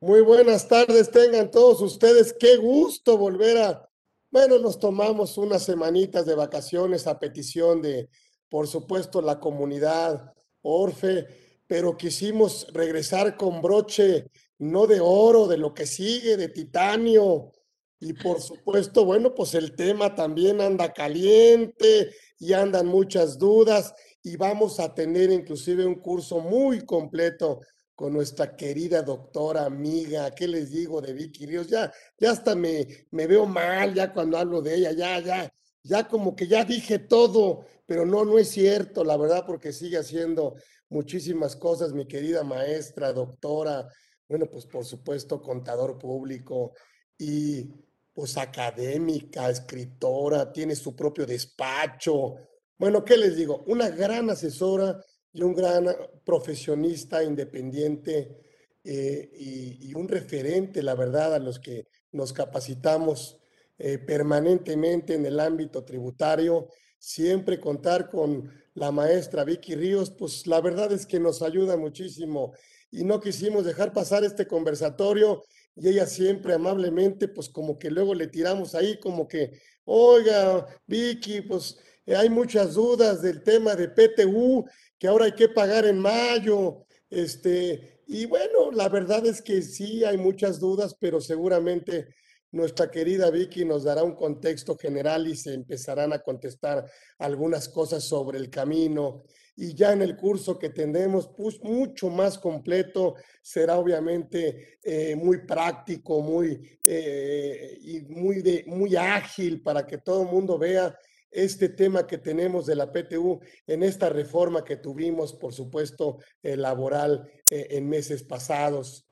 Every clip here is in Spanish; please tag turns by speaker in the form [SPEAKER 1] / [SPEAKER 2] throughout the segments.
[SPEAKER 1] Muy buenas tardes, tengan todos ustedes. Qué gusto volver a... Bueno, nos tomamos unas semanitas de vacaciones a petición de, por supuesto, la comunidad Orfe, pero quisimos regresar con broche no de oro, de lo que sigue, de titanio. Y por supuesto, bueno, pues el tema también anda caliente y andan muchas dudas y vamos a tener inclusive un curso muy completo con nuestra querida doctora amiga, ¿qué les digo de Vicky Ríos? Ya, ya hasta me, me veo mal ya cuando hablo de ella, ya, ya, ya como que ya dije todo, pero no, no es cierto, la verdad, porque sigue haciendo muchísimas cosas, mi querida maestra, doctora, bueno, pues por supuesto, contador público y pues académica, escritora, tiene su propio despacho. Bueno, ¿qué les digo? Una gran asesora y un gran profesionista independiente eh, y, un referente, la verdad, a los que nos capacitamos eh, permanentemente en el ámbito tributario. Siempre contar con la maestra Vicky Ríos, pues la verdad es que nos ayuda muchísimo y no quisimos dejar pasar este conversatorio y ella siempre amablemente, pues como que luego le tiramos ahí como que, oiga, Vicky, pues hay muchas dudas del tema de PTU que ahora hay que pagar en mayo. Este, y bueno, la verdad es que sí hay muchas dudas, pero seguramente nuestra querida Vicky nos dará un contexto general y se empezarán a contestar algunas cosas sobre el camino. Y ya en el curso que tendremos, pues mucho más completo, será obviamente eh, muy práctico, muy, eh, y muy, de, muy ágil para que todo el mundo vea este tema que tenemos de la PTU en esta reforma que tuvimos, por supuesto, eh, laboral eh, en meses pasados.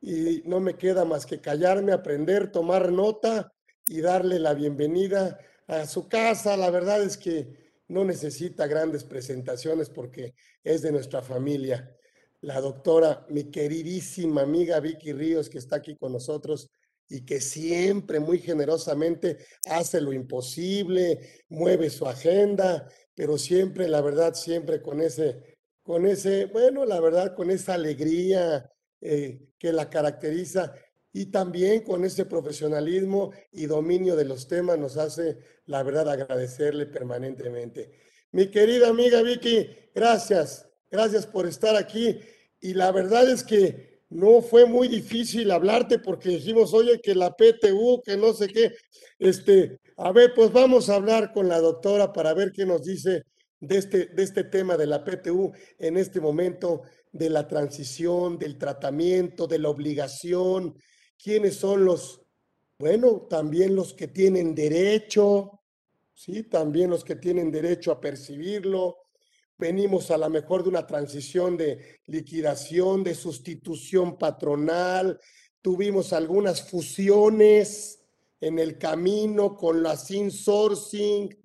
[SPEAKER 1] Y no me queda más que callarme, aprender, tomar nota y darle la bienvenida a su casa. La verdad es que no necesita grandes presentaciones porque es de nuestra familia. La doctora, mi queridísima amiga Vicky Ríos, que está aquí con nosotros, y que siempre muy generosamente hace lo imposible, mueve su agenda, pero siempre, la verdad, siempre con ese, con ese, bueno, la verdad, con esa alegría eh, que la caracteriza y también con ese profesionalismo y dominio de los temas nos hace, la verdad, agradecerle permanentemente. Mi querida amiga Vicky, gracias, gracias por estar aquí y la verdad es que no fue muy difícil hablarte porque dijimos, oye, que la PTU, que no sé qué. Este, a ver, pues vamos a hablar con la doctora para ver qué nos dice de este, de este tema de la PTU en este momento, de la transición, del tratamiento, de la obligación, quiénes son los, bueno, también los que tienen derecho, ¿sí? También los que tienen derecho a percibirlo, venimos a lo mejor de una transición de liquidación, de sustitución patronal, tuvimos algunas fusiones en el camino con las insourcing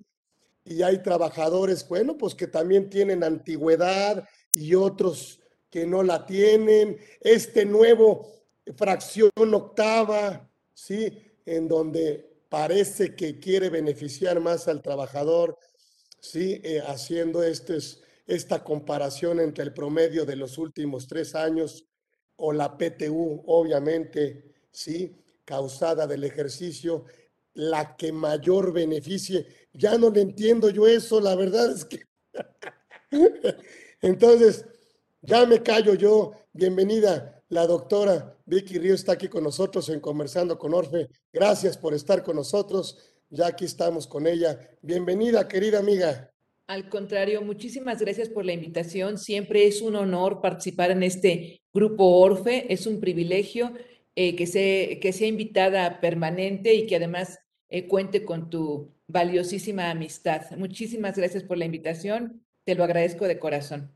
[SPEAKER 1] y hay trabajadores, bueno, pues que también tienen antigüedad y otros que no la tienen. Este nuevo fracción octava, ¿sí? En donde parece que quiere beneficiar más al trabajador, ¿sí? Eh, haciendo estos esta comparación entre el promedio de los últimos tres años o la PTU, obviamente, sí, causada del ejercicio, la que mayor beneficie. Ya no le entiendo yo eso, la verdad es que... Entonces, ya me callo yo. Bienvenida, la doctora Vicky Río está aquí con nosotros en Conversando con Orfe. Gracias por estar con nosotros. Ya aquí estamos con ella. Bienvenida, querida amiga.
[SPEAKER 2] Al contrario, muchísimas gracias por la invitación. Siempre es un honor participar en este grupo Orfe. Es un privilegio eh, que, se, que sea invitada permanente y que además eh, cuente con tu valiosísima amistad. Muchísimas gracias por la invitación. Te lo agradezco de corazón.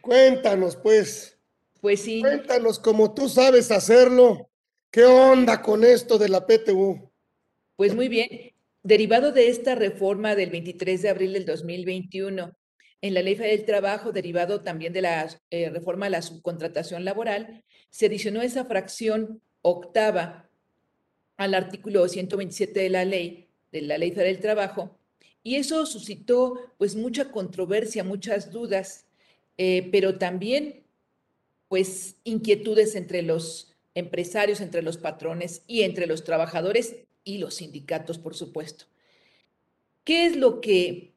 [SPEAKER 1] Cuéntanos, pues.
[SPEAKER 2] Pues sí.
[SPEAKER 1] Cuéntanos como tú sabes hacerlo. ¿Qué onda con esto de la PTU?
[SPEAKER 2] Pues muy bien. Derivado de esta reforma del 23 de abril del 2021 en la Ley Federal del Trabajo, derivado también de la eh, reforma a la subcontratación laboral, se adicionó esa fracción octava al artículo 127 de la ley, de la Ley Federal del Trabajo, y eso suscitó pues mucha controversia, muchas dudas, eh, pero también pues inquietudes entre los empresarios, entre los patrones y entre los trabajadores y los sindicatos, por supuesto. ¿Qué es lo que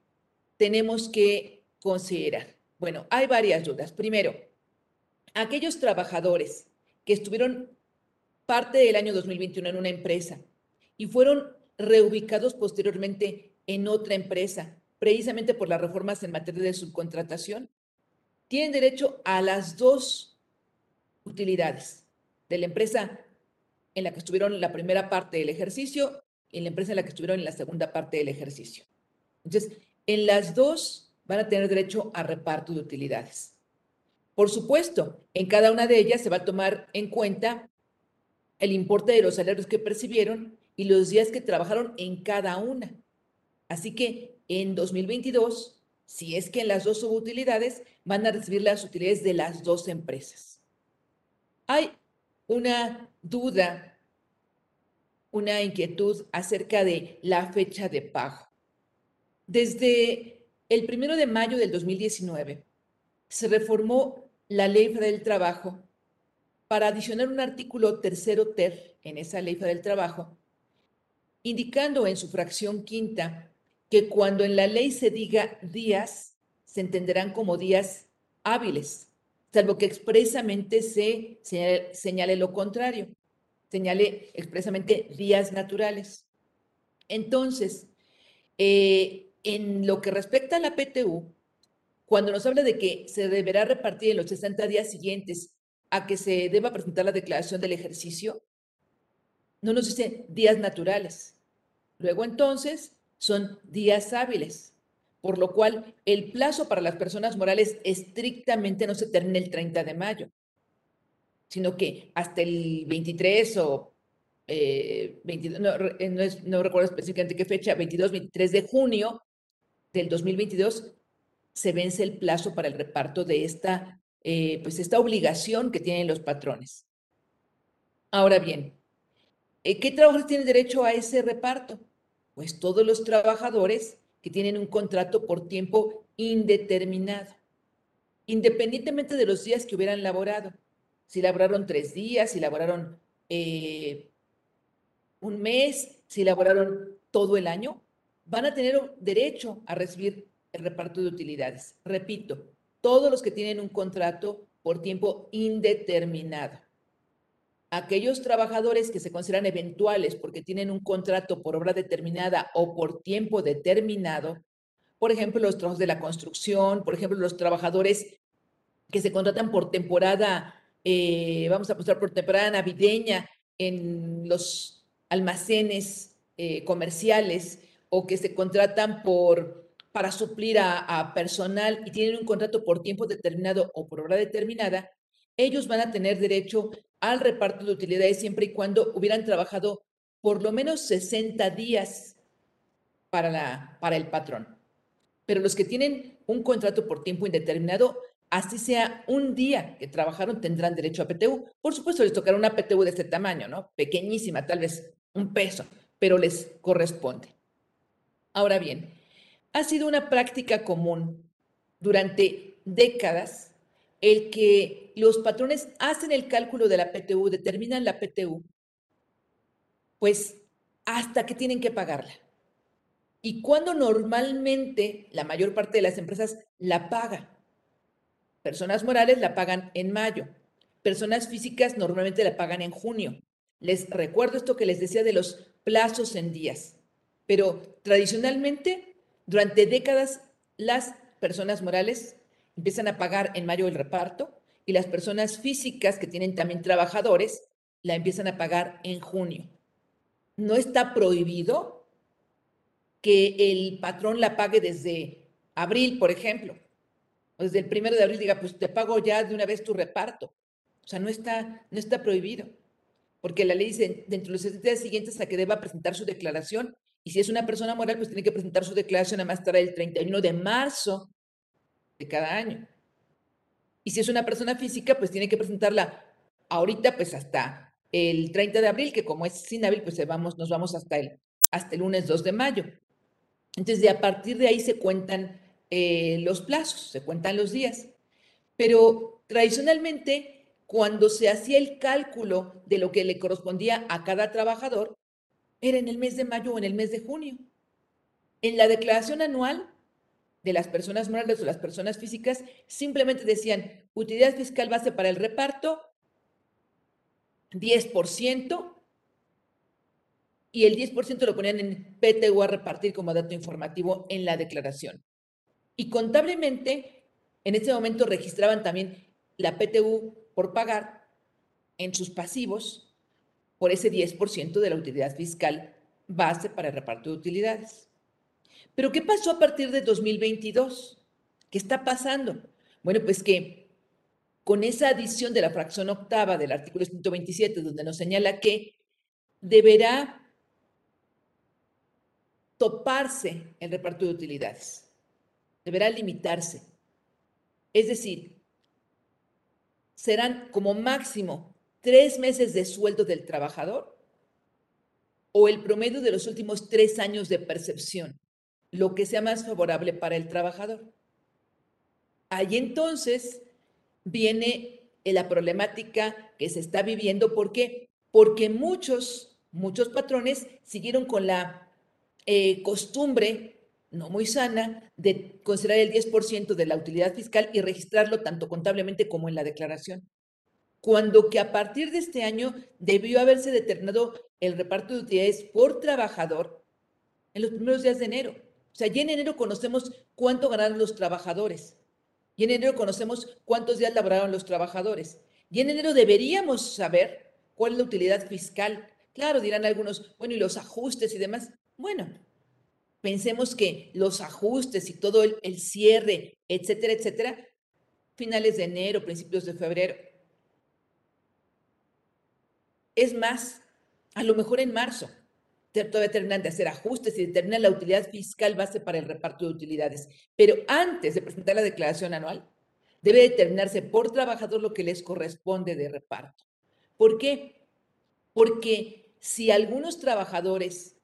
[SPEAKER 2] tenemos que considerar? Bueno, hay varias dudas. Primero, aquellos trabajadores que estuvieron parte del año 2021 en una empresa y fueron reubicados posteriormente en otra empresa, precisamente por las reformas en materia de subcontratación, tienen derecho a las dos utilidades de la empresa en la que estuvieron la primera parte del ejercicio y en la empresa en la que estuvieron en la segunda parte del ejercicio. Entonces, en las dos van a tener derecho a reparto de utilidades. Por supuesto, en cada una de ellas se va a tomar en cuenta el importe de los salarios que percibieron y los días que trabajaron en cada una. Así que en 2022, si es que en las dos subutilidades van a recibir las utilidades de las dos empresas. Hay una duda, una inquietud acerca de la fecha de pago. Desde el primero de mayo del 2019 se reformó la Ley Federal del Trabajo para adicionar un artículo tercero ter en esa Ley Federal del Trabajo, indicando en su fracción quinta que cuando en la ley se diga días, se entenderán como días hábiles, salvo que expresamente se señale, lo contrario, señale expresamente días naturales. Entonces, eh, en lo que respecta a la PTU, cuando nos habla de que se deberá repartir en los 60 días siguientes a que se deba presentar la declaración del ejercicio, no nos dice días naturales. Luego entonces son días hábiles, por lo cual el plazo para las personas morales estrictamente no se termina el 30 de mayo, sino que hasta el 23 o 22, eh, eh, no, no recuerdo específicamente qué fecha, 22, 23 de junio del 2022, se vence el plazo para el reparto de esta, eh, pues esta obligación que tienen los patrones. Ahora bien, ¿qué trabajadores tienen derecho a ese reparto? Pues todos los trabajadores que tienen un contrato por tiempo indeterminado, independientemente de los días que hubieran laborado. Si laboraron tres días, si laboraron eh, un mes, si laboraron todo el año, van a tener derecho a recibir el reparto de utilidades. Repito, todos los que tienen un contrato por tiempo indeterminado aquellos trabajadores que se consideran eventuales porque tienen un contrato por obra determinada o por tiempo determinado, por ejemplo, los trabajos de la construcción, por ejemplo, los trabajadores que se contratan por temporada, eh, vamos a apostar por temporada navideña en los almacenes eh, comerciales o que se contratan por para suplir a, a personal y tienen un contrato por tiempo determinado o por obra determinada, ellos van a tener derecho al reparto de utilidades siempre y cuando hubieran trabajado por lo menos 60 días para, la, para el patrón. Pero los que tienen un contrato por tiempo indeterminado, así sea un día que trabajaron, tendrán derecho a PTU. Por supuesto, les tocará una PTU de este tamaño, ¿no? Pequeñísima, tal vez un peso, pero les corresponde. Ahora bien, ha sido una práctica común durante décadas el que los patrones hacen el cálculo de la PTU, determinan la PTU, pues hasta que tienen que pagarla. Y cuando normalmente la mayor parte de las empresas la paga. Personas morales la pagan en mayo. Personas físicas normalmente la pagan en junio. Les recuerdo esto que les decía de los plazos en días. Pero tradicionalmente, durante décadas, las personas morales empiezan a pagar en mayo el reparto y las personas físicas que tienen también trabajadores la empiezan a pagar en junio. No está prohibido que el patrón la pague desde abril, por ejemplo, o desde el primero de abril diga, pues te pago ya de una vez tu reparto. O sea, no está, no está prohibido, porque la ley dice, dentro de los 60 días siguientes a que deba presentar su declaración, y si es una persona moral, pues tiene que presentar su declaración a más tarde el 31 de marzo cada año. Y si es una persona física, pues tiene que presentarla ahorita, pues hasta el 30 de abril, que como es sin abril, pues vamos, nos vamos hasta el, hasta el lunes 2 de mayo. Entonces, de a partir de ahí se cuentan eh, los plazos, se cuentan los días. Pero tradicionalmente, cuando se hacía el cálculo de lo que le correspondía a cada trabajador, era en el mes de mayo o en el mes de junio. En la declaración anual de las personas morales o las personas físicas, simplemente decían utilidad fiscal base para el reparto, 10%, y el 10% lo ponían en PTU a repartir como dato informativo en la declaración. Y contablemente, en ese momento registraban también la PTU por pagar en sus pasivos por ese 10% de la utilidad fiscal base para el reparto de utilidades. Pero ¿qué pasó a partir de 2022? ¿Qué está pasando? Bueno, pues que con esa adición de la fracción octava del artículo 127, donde nos señala que deberá toparse el reparto de utilidades, deberá limitarse. Es decir, serán como máximo tres meses de sueldo del trabajador o el promedio de los últimos tres años de percepción, lo que sea más favorable para el trabajador. Ahí entonces viene la problemática que se está viviendo. ¿Por qué? Porque muchos, muchos patrones siguieron con la eh, costumbre no muy sana de considerar el 10% de la utilidad fiscal y registrarlo tanto contablemente como en la declaración. Cuando que a partir de este año debió haberse determinado el reparto de utilidades por trabajador en los primeros días de enero. O sea, ya en enero conocemos cuánto ganaron los trabajadores. Y en enero conocemos cuántos días laboraron los trabajadores. Y en enero deberíamos saber cuál es la utilidad fiscal. Claro, dirán algunos, bueno, y los ajustes y demás. Bueno, pensemos que los ajustes y todo el, cierre, etcétera, etcétera, finales de enero, principios de febrero. Es más, a lo mejor en marzo, todavía terminan de hacer ajustes y determinan la utilidad fiscal base para el reparto de utilidades. Pero antes de presentar la declaración anual, debe determinarse por trabajador lo que les corresponde de reparto. ¿Por qué? Porque si algunos trabajadores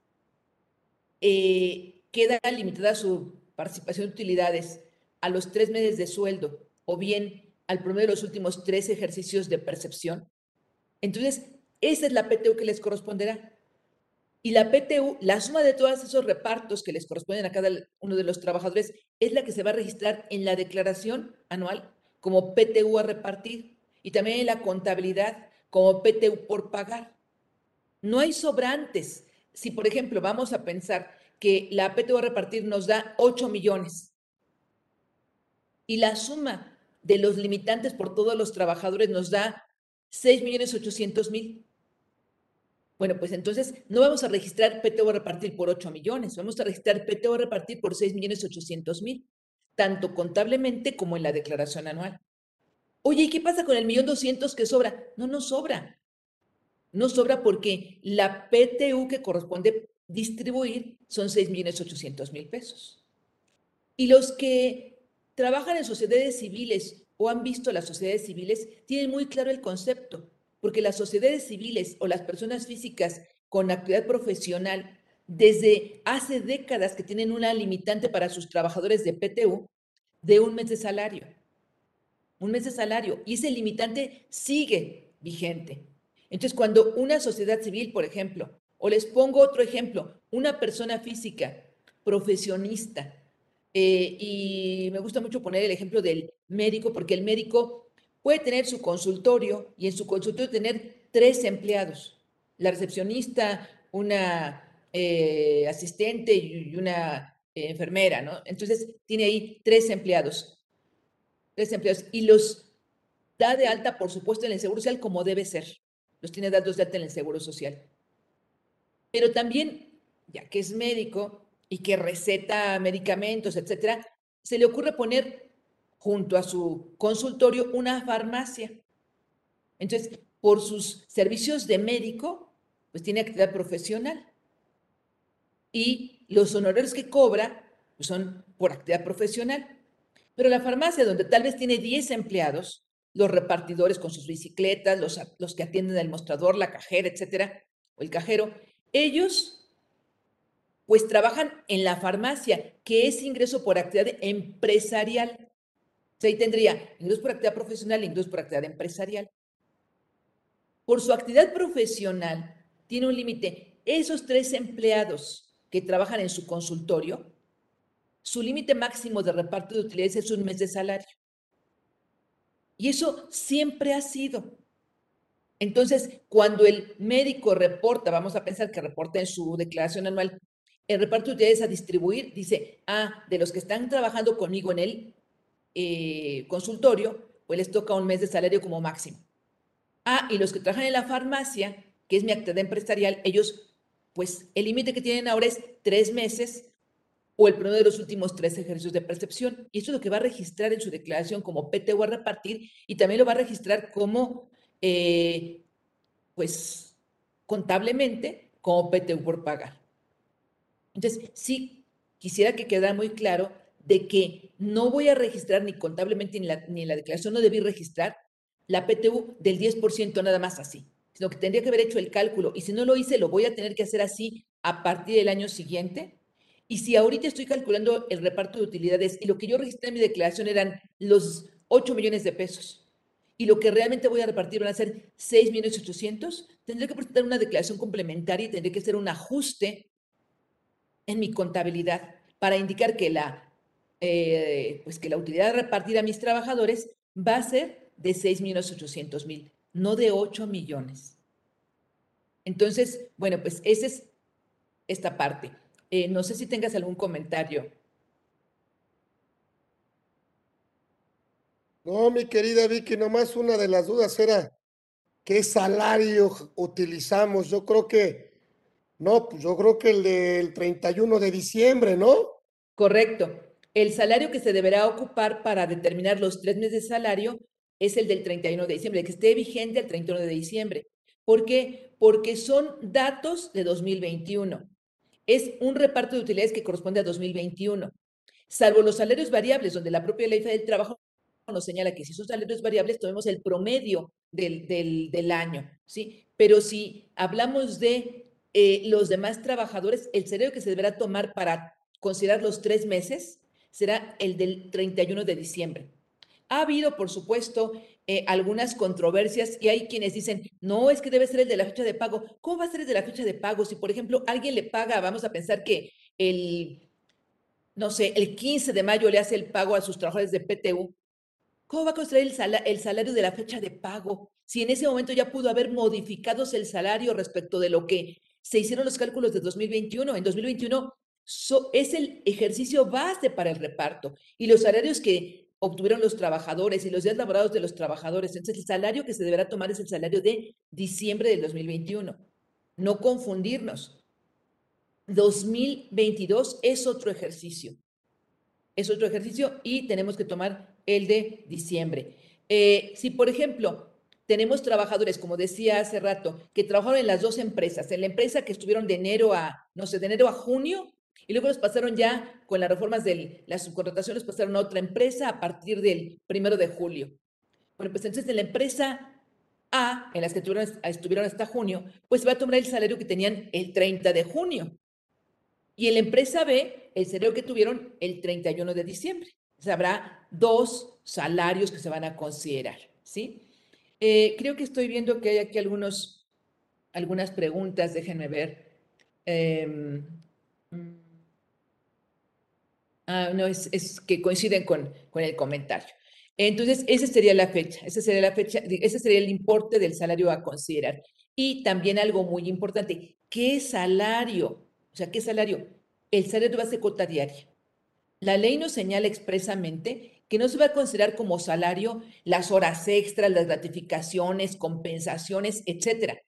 [SPEAKER 2] eh, queda limitada su participación de utilidades a los tres meses de sueldo o bien al promedio de los últimos tres ejercicios de percepción, entonces esa es la PTU que les corresponderá. Y la PTU, la suma de todos esos repartos que les corresponden a cada uno de los trabajadores, es la que se va a registrar en la declaración anual como PTU a repartir y también en la contabilidad como PTU por pagar. No hay sobrantes si, por ejemplo, vamos a pensar que la PTU a repartir nos da 8 millones y la suma de los limitantes por todos los trabajadores nos da 6 millones 800 mil. Bueno, pues entonces no vamos a registrar PTU a repartir por 8 millones, vamos a registrar PTU a repartir por 6 millones 800 mil, tanto contablemente como en la declaración anual. Oye, ¿y qué pasa con el millón 200 que sobra? No nos sobra. No sobra porque la PTU que corresponde distribuir son 6.800.000 pesos. Y los que trabajan en sociedades civiles o han visto las sociedades civiles tienen muy claro el concepto, porque las sociedades civiles o las personas físicas con actividad profesional desde hace décadas que tienen una limitante para sus trabajadores de PTU de un mes de salario. Un mes de salario. Y ese limitante sigue vigente. Entonces, cuando una sociedad civil, por ejemplo, o les pongo otro ejemplo, una persona física, profesionista, eh, y me gusta mucho poner el ejemplo del médico, porque el médico puede tener su consultorio y en su consultorio tener tres empleados, la recepcionista, una eh, asistente y una eh, enfermera, ¿no? Entonces tiene ahí tres empleados, tres empleados, y los da de alta, por supuesto, en el Seguro Social como debe ser los tiene datos de alta en el Seguro Social. Pero también, ya que es médico y que receta medicamentos, etcétera, se le ocurre poner junto a su consultorio una farmacia. Entonces, por sus servicios de médico, pues tiene actividad profesional. Y los honorarios que cobra pues son por actividad profesional. Pero la farmacia, donde tal vez tiene 10 empleados, los repartidores con sus bicicletas, los, los que atienden el mostrador, la cajera, etcétera, o el cajero, ellos pues trabajan en la farmacia, que es ingreso por actividad empresarial. Sea, ahí tendría ingreso por actividad profesional, ingreso por actividad empresarial. por su actividad profesional, tiene un límite. Esos tres empleados que trabajan en su consultorio, su límite máximo de reparto de utilidades es un mes de salario. Y eso siempre ha sido. Entonces, cuando el médico reporta, vamos a pensar que reporta en su declaración anual, el reparto de utilidades a distribuir, dice, ah, de los que están trabajando conmigo en el eh, consultorio, pues les toca un mes de salario como máximo. Ah, y los que trabajan en la farmacia, que es mi actividad empresarial, ellos, pues el límite que tienen ahora es tres meses o el promedio de los últimos tres ejercicios de percepción. Y eso es lo que va a registrar en su declaración como PTU a repartir y también lo va a registrar como, eh, pues, contablemente como PTU por pagar. Entonces, sí quisiera que quedara muy claro de que no voy a registrar ni contablemente ni, ni en la declaración no debí registrar la PTU del 10% nada más así, sino que tendría que haber hecho el cálculo y si no lo hice lo voy a tener que hacer así a partir del año siguiente. Y si ahorita estoy calculando el reparto de utilidades y lo que yo registré en mi declaración eran los 8 millones de pesos y lo que realmente voy a repartir van a ser 6 millones 800, tendré que presentar una declaración complementaria y tendré que hacer un ajuste en mi contabilidad para indicar que la, eh, pues que la utilidad repartida a mis trabajadores va a ser de 6 millones 800 mil, no de 8 millones. Entonces, bueno, pues esa es esta parte. Eh, no sé si tengas algún comentario.
[SPEAKER 1] No, mi querida Vicky, nomás una de las dudas era qué salario utilizamos. Yo creo que, no, pues yo creo que el del 31 de diciembre, ¿no?
[SPEAKER 2] Correcto. El salario que se deberá ocupar para determinar los tres meses de salario es el del 31 de diciembre, que esté vigente el 31 de diciembre. ¿Por qué? Porque son datos de 2021 es un reparto de utilidades que corresponde a 2021, salvo los salarios variables, donde la propia ley del trabajo nos señala que si son salarios variables, tomemos el promedio del, año, ¿sí? Pero si hablamos de eh, los demás trabajadores, el salario que se deberá tomar para considerar los tres meses será el del 31 de diciembre. Ha habido, por supuesto, eh, algunas controversias y hay quienes dicen, no, es que debe ser el de la fecha de pago. ¿Cómo va a ser el de la fecha de pago? Si, por ejemplo, alguien le paga, vamos a pensar que el, no sé, el 15 de mayo le hace el pago a sus trabajadores de PTU, ¿cómo va a construir el, el salario de la fecha de pago? Si en ese momento ya pudo haber modificados el salario respecto de lo que se hicieron los cálculos de 2021. En 2021 es el ejercicio base para el reparto y los salarios que obtuvieron los trabajadores y los días laborados de los trabajadores. Entonces, el salario que se deberá tomar es el salario de diciembre del 2021. No confundirnos. 2022 es otro ejercicio. Es otro ejercicio y tenemos que tomar el de diciembre. Eh, si, por ejemplo, tenemos trabajadores, como decía hace rato, que trabajaron en las dos empresas, en la empresa que estuvieron de enero a, no sé, de enero a junio y luego los pasaron ya con las reformas de la subcontratación, los pasaron a otra empresa a partir del primero de julio. Bueno, pues entonces en la empresa A, en las que estuvieron, hasta junio, pues va a tomar el salario que tenían el 30 de junio. Y en la empresa B, el salario que tuvieron el 31 de diciembre. O sea, habrá dos salarios que se van a considerar, ¿sí? Eh, creo que estoy viendo que hay aquí algunos, algunas preguntas, déjenme ver. Em, Ah, no, es, que coinciden con, con el comentario. Entonces, esa sería la fecha, esa sería la fecha, ese sería el importe del salario a considerar. Y también algo muy importante, ¿qué salario? O sea, ¿qué salario? El salario base cuota diaria. La ley nos señala expresamente que no se va a considerar como salario las horas extras, las gratificaciones, compensaciones, etcétera.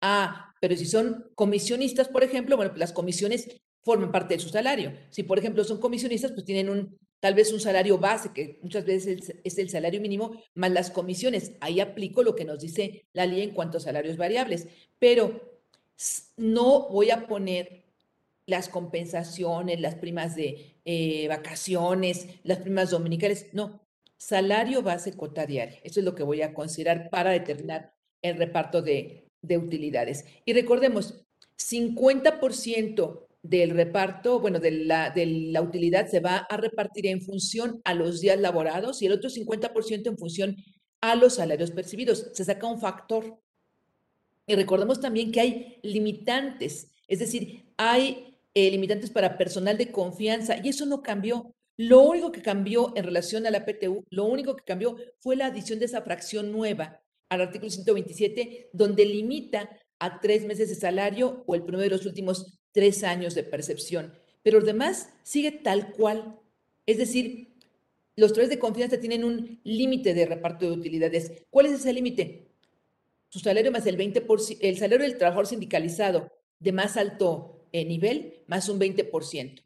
[SPEAKER 2] Ah, pero si son comisionistas, por ejemplo, bueno, las comisiones forman parte de su salario. Si, por ejemplo, son comisionistas, pues tienen un, tal vez un salario base, que muchas veces es el salario mínimo, más las comisiones. Ahí aplico lo que nos dice la ley en cuanto a salarios variables. Pero no voy a poner las compensaciones, las primas de eh, vacaciones, las primas dominicales. No, salario base cuota diaria. Eso es lo que voy a considerar para determinar el reparto de, de utilidades. Y recordemos, 50% del reparto, bueno, de la, de la utilidad se va a repartir en función a los días laborados y el otro 50% en función a los salarios percibidos. Se saca un factor. Y recordemos también que hay limitantes, es decir, hay eh, limitantes para personal de confianza y eso no cambió. Lo único que cambió en relación a la PTU, lo único que cambió fue la adición de esa fracción nueva al artículo 127, donde limita a tres meses de salario o el promedio de los últimos tres años de percepción. Pero lo demás sigue tal cual. Es decir, los trabajadores de confianza tienen un límite de reparto de utilidades. ¿Cuál es ese límite? Su salario más el 20%, el salario del trabajador sindicalizado de más alto eh, nivel, más un 20%.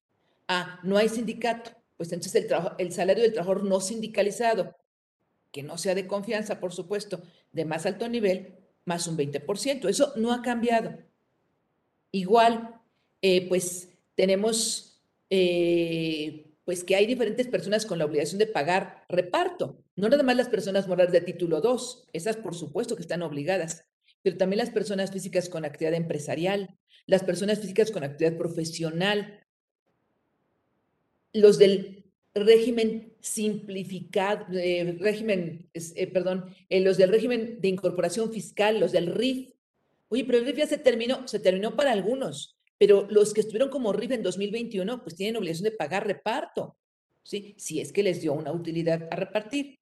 [SPEAKER 2] Ah, no hay sindicato. Pues entonces el, el salario del trabajador no sindicalizado, que no sea de confianza, por supuesto, de más alto nivel, más un 20%. Eso no ha cambiado. Igual, eh, pues tenemos eh, pues que hay diferentes personas con la obligación de pagar reparto. No nada más las personas morales de título 2, esas por supuesto que están obligadas, pero también las personas físicas con actividad empresarial, las personas físicas con actividad profesional, los del régimen simplificado, eh, régimen, eh, perdón, los del régimen de incorporación fiscal, los del RIF. Oye, pero el RIF ya se terminó, se terminó para algunos, pero los que estuvieron como RIF en 2021, pues tienen obligación de pagar reparto, ¿sí? Si es que les dio una utilidad a repartir.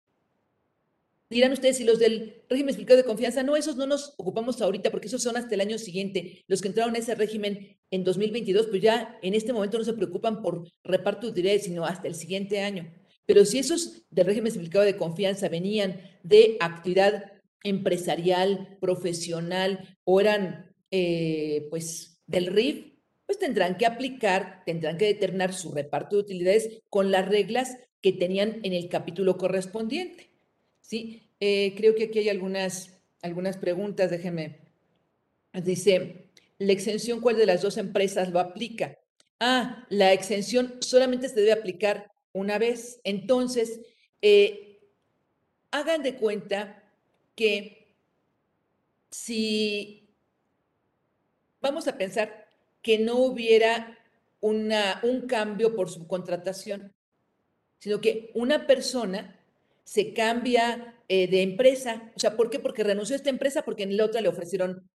[SPEAKER 2] Dirán ustedes, si los del régimen explicado de confianza, no, esos no nos ocupamos ahorita porque esos son hasta el año siguiente. Los que entraron a ese régimen en 2022, pues ya en este momento no se preocupan por reparto de utilidades, sino hasta el siguiente año. Pero si esos del régimen explicado de confianza venían de actividad empresarial, profesional o eran, eh, pues, del RIF, pues tendrán que aplicar, tendrán que determinar su reparto de utilidades con las reglas que tenían en el capítulo correspondiente. ¿sí? Eh, creo que aquí hay algunas, algunas preguntas, déjenme. Dice, ¿la exención cuál de las dos empresas lo aplica? Ah, la exención solamente se debe aplicar una vez. Entonces, eh, hagan de cuenta que si vamos a pensar que no hubiera una, un cambio por subcontratación, sino que una persona se cambia eh, de empresa. O sea, ¿por qué? Porque renunció a esta empresa porque en la otra le ofrecieron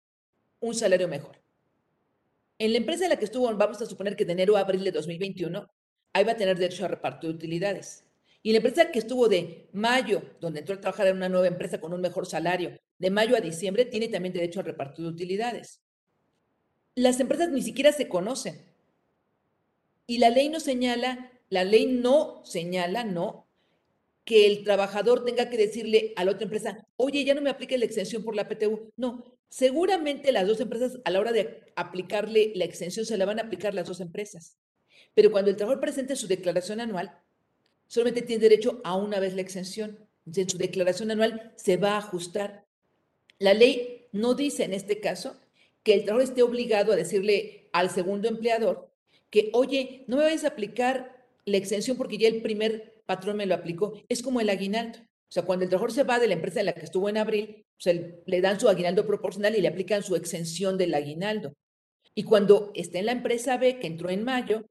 [SPEAKER 2] un salario mejor. En la empresa en la que estuvo, vamos a suponer que de enero a abril de 2021, ahí va a tener derecho a reparto de utilidades. Y la empresa que estuvo de mayo, donde entró a trabajar en una nueva empresa con un mejor salario, de mayo a diciembre, tiene también derecho a reparto de utilidades. Las empresas ni siquiera se conocen. Y la ley no señala, la ley no señala, no, que el trabajador tenga que decirle a la otra empresa, oye, ya no me aplique la exención por la PTU. No, seguramente las dos empresas a la hora de aplicarle la exención se la van a aplicar las dos empresas. Pero cuando el trabajador presente su declaración anual, solamente tiene derecho a una vez la exención. En su declaración anual se va a ajustar. La ley no dice en este caso que el trabajador esté obligado a decirle al segundo empleador que, oye, no me vayas a aplicar la exención porque ya el primer patrón me lo aplicó. Es como el aguinaldo. O sea, cuando el trabajador se va de la empresa en la que estuvo en abril, le dan su aguinaldo proporcional y le aplican su exención del aguinaldo. Y cuando está en la empresa B, que entró en mayo,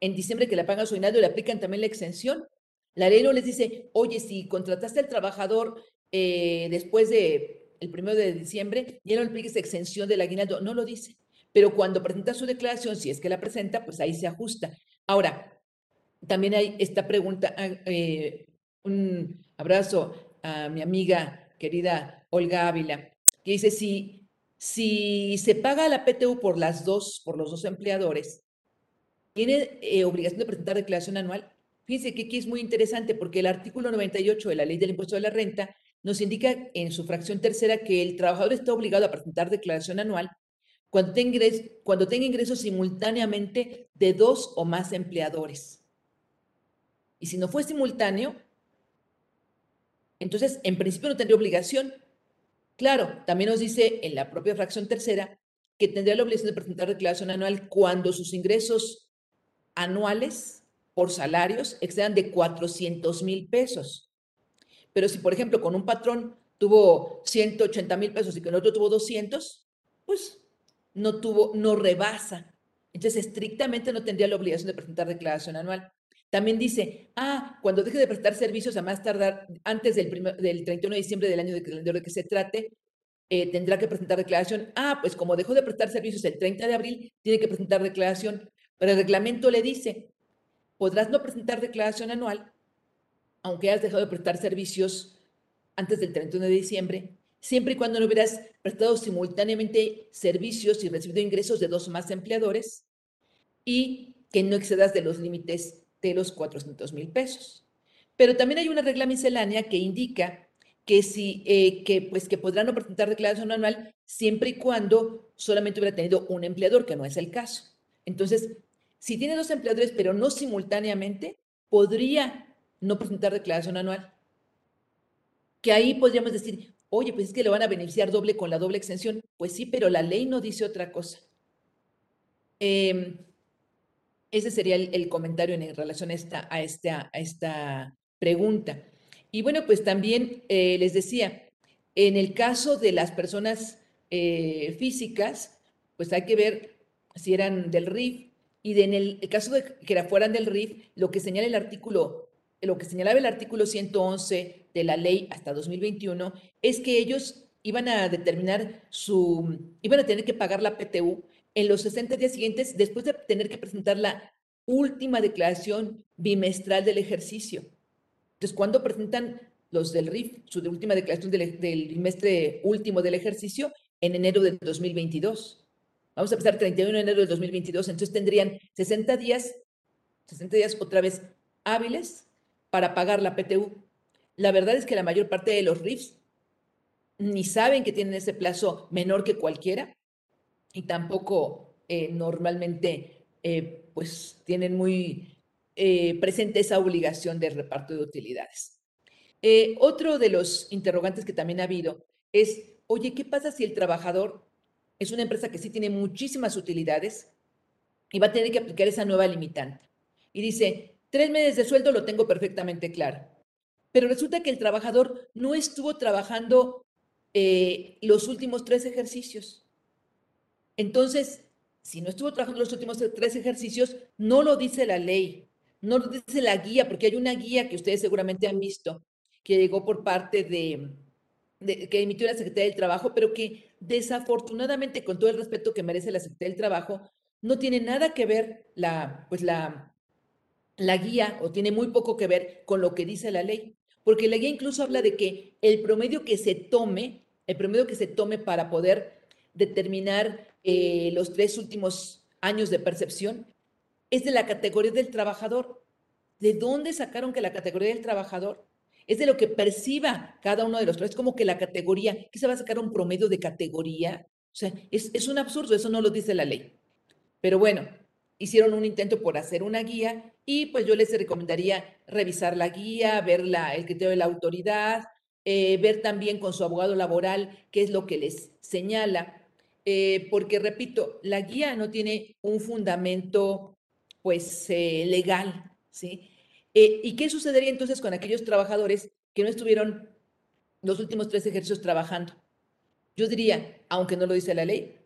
[SPEAKER 2] en diciembre que le pagan su aguinaldo, le aplican también la exención. La ley no les dice, oye, si contrataste al trabajador eh, después de el primero de diciembre, ya no le apliques exención del aguinaldo. No lo dice. Pero cuando presenta su declaración, si es que la presenta, pues ahí se ajusta. Ahora, también hay esta pregunta, ah, eh, un abrazo a mi amiga querida Olga Ávila, que dice, si, si se paga la PTU por las dos, por los dos empleadores, tiene eh, obligación de presentar declaración anual. Fíjense que aquí es muy interesante porque el artículo 98 de la ley del impuesto de la renta nos indica en su fracción tercera que el trabajador está obligado a presentar declaración anual cuando tenga, ingresos, cuando tenga ingresos simultáneamente de dos o más empleadores. Y si no fue simultáneo, entonces en principio no tendría obligación. Claro, también nos dice en la propia fracción tercera que tendría la obligación de presentar declaración anual cuando sus ingresos anuales por salarios excedan de 400 mil pesos. Pero si, por ejemplo, con un patrón tuvo 180 mil pesos y con otro tuvo 200, pues no tuvo, no rebasa. Entonces, estrictamente no tendría la obligación de presentar declaración anual. También dice, ah, cuando deje de prestar servicios a más tardar antes del, del 31 de diciembre del año de de que se trate, eh, tendrá que presentar declaración. Ah, pues como dejó de prestar servicios el 30 de abril, tiene que presentar declaración. Pero el reglamento le dice, podrás no presentar declaración anual, aunque hayas dejado de prestar servicios antes del 31 de diciembre, siempre y cuando no hubieras prestado simultáneamente servicios y recibido ingresos de dos o más empleadores y que no excedas de los límites de los 400 mil pesos. Pero también hay una regla miscelánea que indica que, si, eh, que, pues, que podrán no presentar declaración anual siempre y cuando solamente hubiera tenido un empleador, que no es el caso. Entonces, si tiene dos empleadores, pero no simultáneamente, podría no presentar declaración anual. Que ahí podríamos decir, oye, pues es que le van a beneficiar doble con la doble extensión. Pues sí, pero la ley no dice otra cosa. Em, ese sería el, comentario en relación a esta, a esta, a esta pregunta. Y bueno, pues también eh, les decía, en el caso de las personas eh, físicas, pues hay que ver si eran del RIF y en el, caso de que fueran del RIF, lo que señala el artículo, lo que señalaba el artículo 111 de la ley hasta 2021 es que ellos iban a determinar su, iban a tener que pagar la PTU en los 60 días siguientes después de tener que presentar la última declaración bimestral del ejercicio. Entonces, cuando presentan los del RIF su última declaración del, bimestre último del ejercicio? En enero del 2022. Vamos a empezar 31 de enero del 2022, entonces tendrían 60 días, 60 días otra vez hábiles para pagar la PTU. La verdad es que la mayor parte de los RIFs ni saben que tienen ese plazo menor que cualquiera y tampoco eh, normalmente eh, pues tienen muy eh, presente esa obligación de reparto de utilidades. otro de los interrogantes que también ha habido es, oye, ¿qué pasa si el trabajador es una empresa que sí tiene muchísimas utilidades y va a tener que aplicar esa nueva limitante? Y dice, tres meses de sueldo lo tengo perfectamente claro, pero resulta que el trabajador no estuvo trabajando los últimos tres ejercicios. Entonces, si no estuvo trabajando los últimos tres ejercicios, no lo dice la ley, no lo dice la guía, porque hay una guía que ustedes seguramente han visto, que llegó por parte de, que emitió la Secretaría del Trabajo, pero que desafortunadamente, con todo el respeto que merece la Secretaría del Trabajo, no tiene nada que ver la, pues la, la guía, o tiene muy poco que ver con lo que dice la ley, porque la guía incluso habla de que el promedio que se tome, el promedio que se tome para poder determinar eh, los tres últimos años de percepción, es de la categoría del trabajador. ¿De dónde sacaron que la categoría del trabajador? Es de lo que perciba cada uno de los tres, como que la categoría, que se va a sacar un promedio de categoría. O sea, es, es un absurdo, eso no lo dice la ley. Pero bueno, hicieron un intento por hacer una guía y pues yo les recomendaría revisar la guía, ver la, el criterio de la autoridad, eh, ver también con su abogado laboral qué es lo que les señala eh, porque repito, la guía no tiene un fundamento pues eh, legal, ¿sí? Eh, ¿Y qué sucedería entonces con aquellos trabajadores que no estuvieron los últimos tres ejercicios trabajando? Yo diría, aunque no lo dice la ley,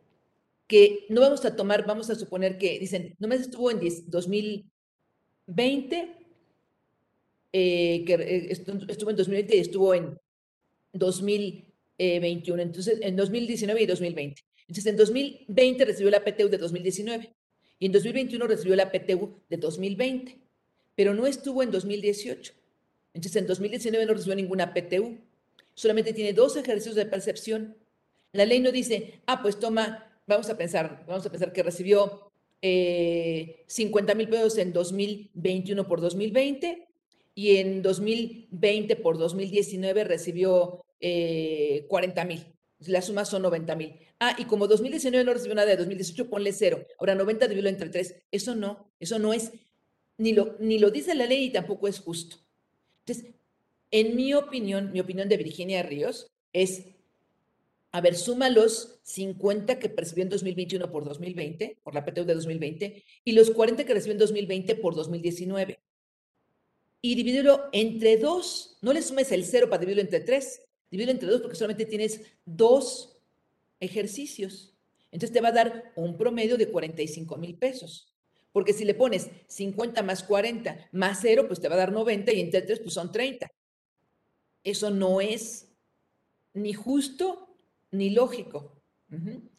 [SPEAKER 2] que no vamos a tomar, vamos a suponer que dicen, nomás estuvo en 2020, que estuvo en 2020 y estuvo en 2021, entonces en 2019 y 2020. Entonces, en 2020 recibió la PTU de 2019 y en 2021 recibió la PTU de 2020, pero no estuvo en 2018. Entonces, en 2019 no recibió ninguna PTU, solamente tiene dos ejercicios de percepción. La ley no dice, ah, pues toma, vamos a pensar, vamos a pensar que recibió 50 eh, mil pesos en 2021 por 2020 y en 2020 por 2019 recibió 40 eh, mil. La suma son 90 mil. Ah, y como 2019 no recibió nada de 2018, ponle cero. Ahora 90 dividido entre 3. Eso no, eso no es, ni lo, ni lo dice la ley y tampoco es justo. Entonces, en mi opinión, mi opinión de Virginia Ríos es, a ver, suma los 50 que percibió en 2021 por 2020, por la PTU de 2020, y los 40 que recibió en 2020 por 2019. Y divídelo entre dos. No le sumes el cero para dividirlo entre tres. Divídelo entre dos porque solamente tienes dos ejercicios. Entonces te va a dar un promedio de 45 mil pesos. Porque si le pones 50 más 40 más 0, pues te va a dar 90 y entre 3 pues son 30. Eso no es ni justo ni lógico.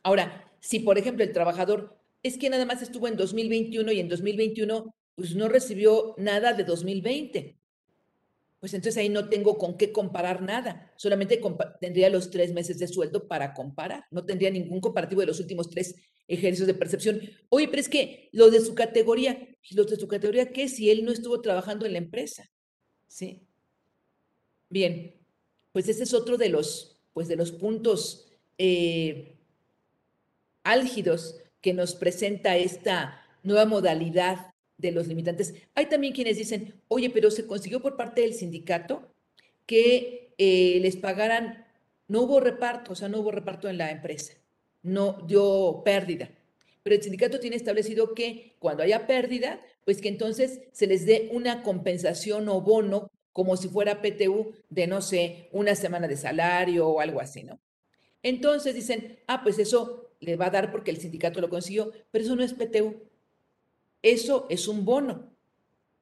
[SPEAKER 2] Ahora, si por ejemplo el trabajador es que nada más estuvo en 2021 y en 2021 pues no recibió nada de 2020, pues entonces ahí no tengo con qué comparar nada. Solamente tendría los tres meses de sueldo para comparar. No tendría ningún comparativo de los últimos tres ejercicios de percepción. Oye, pero es que lo de su categoría, los de su categoría, ¿qué si él no estuvo trabajando en la empresa? Sí. Bien, pues ese es otro de los, pues de los puntos eh, álgidos que nos presenta esta nueva modalidad de los limitantes. Hay también quienes dicen, oye, pero se consiguió por parte del sindicato que eh, les pagaran, no hubo reparto, o sea, no hubo reparto en la empresa, no dio pérdida. Pero el sindicato tiene establecido que cuando haya pérdida, pues que entonces se les dé una compensación o bono como si fuera PTU de, no sé, una semana de salario o algo así, ¿no? Entonces dicen, ah, pues eso le va a dar porque el sindicato lo consiguió, pero eso no es PTU, eso es un bono.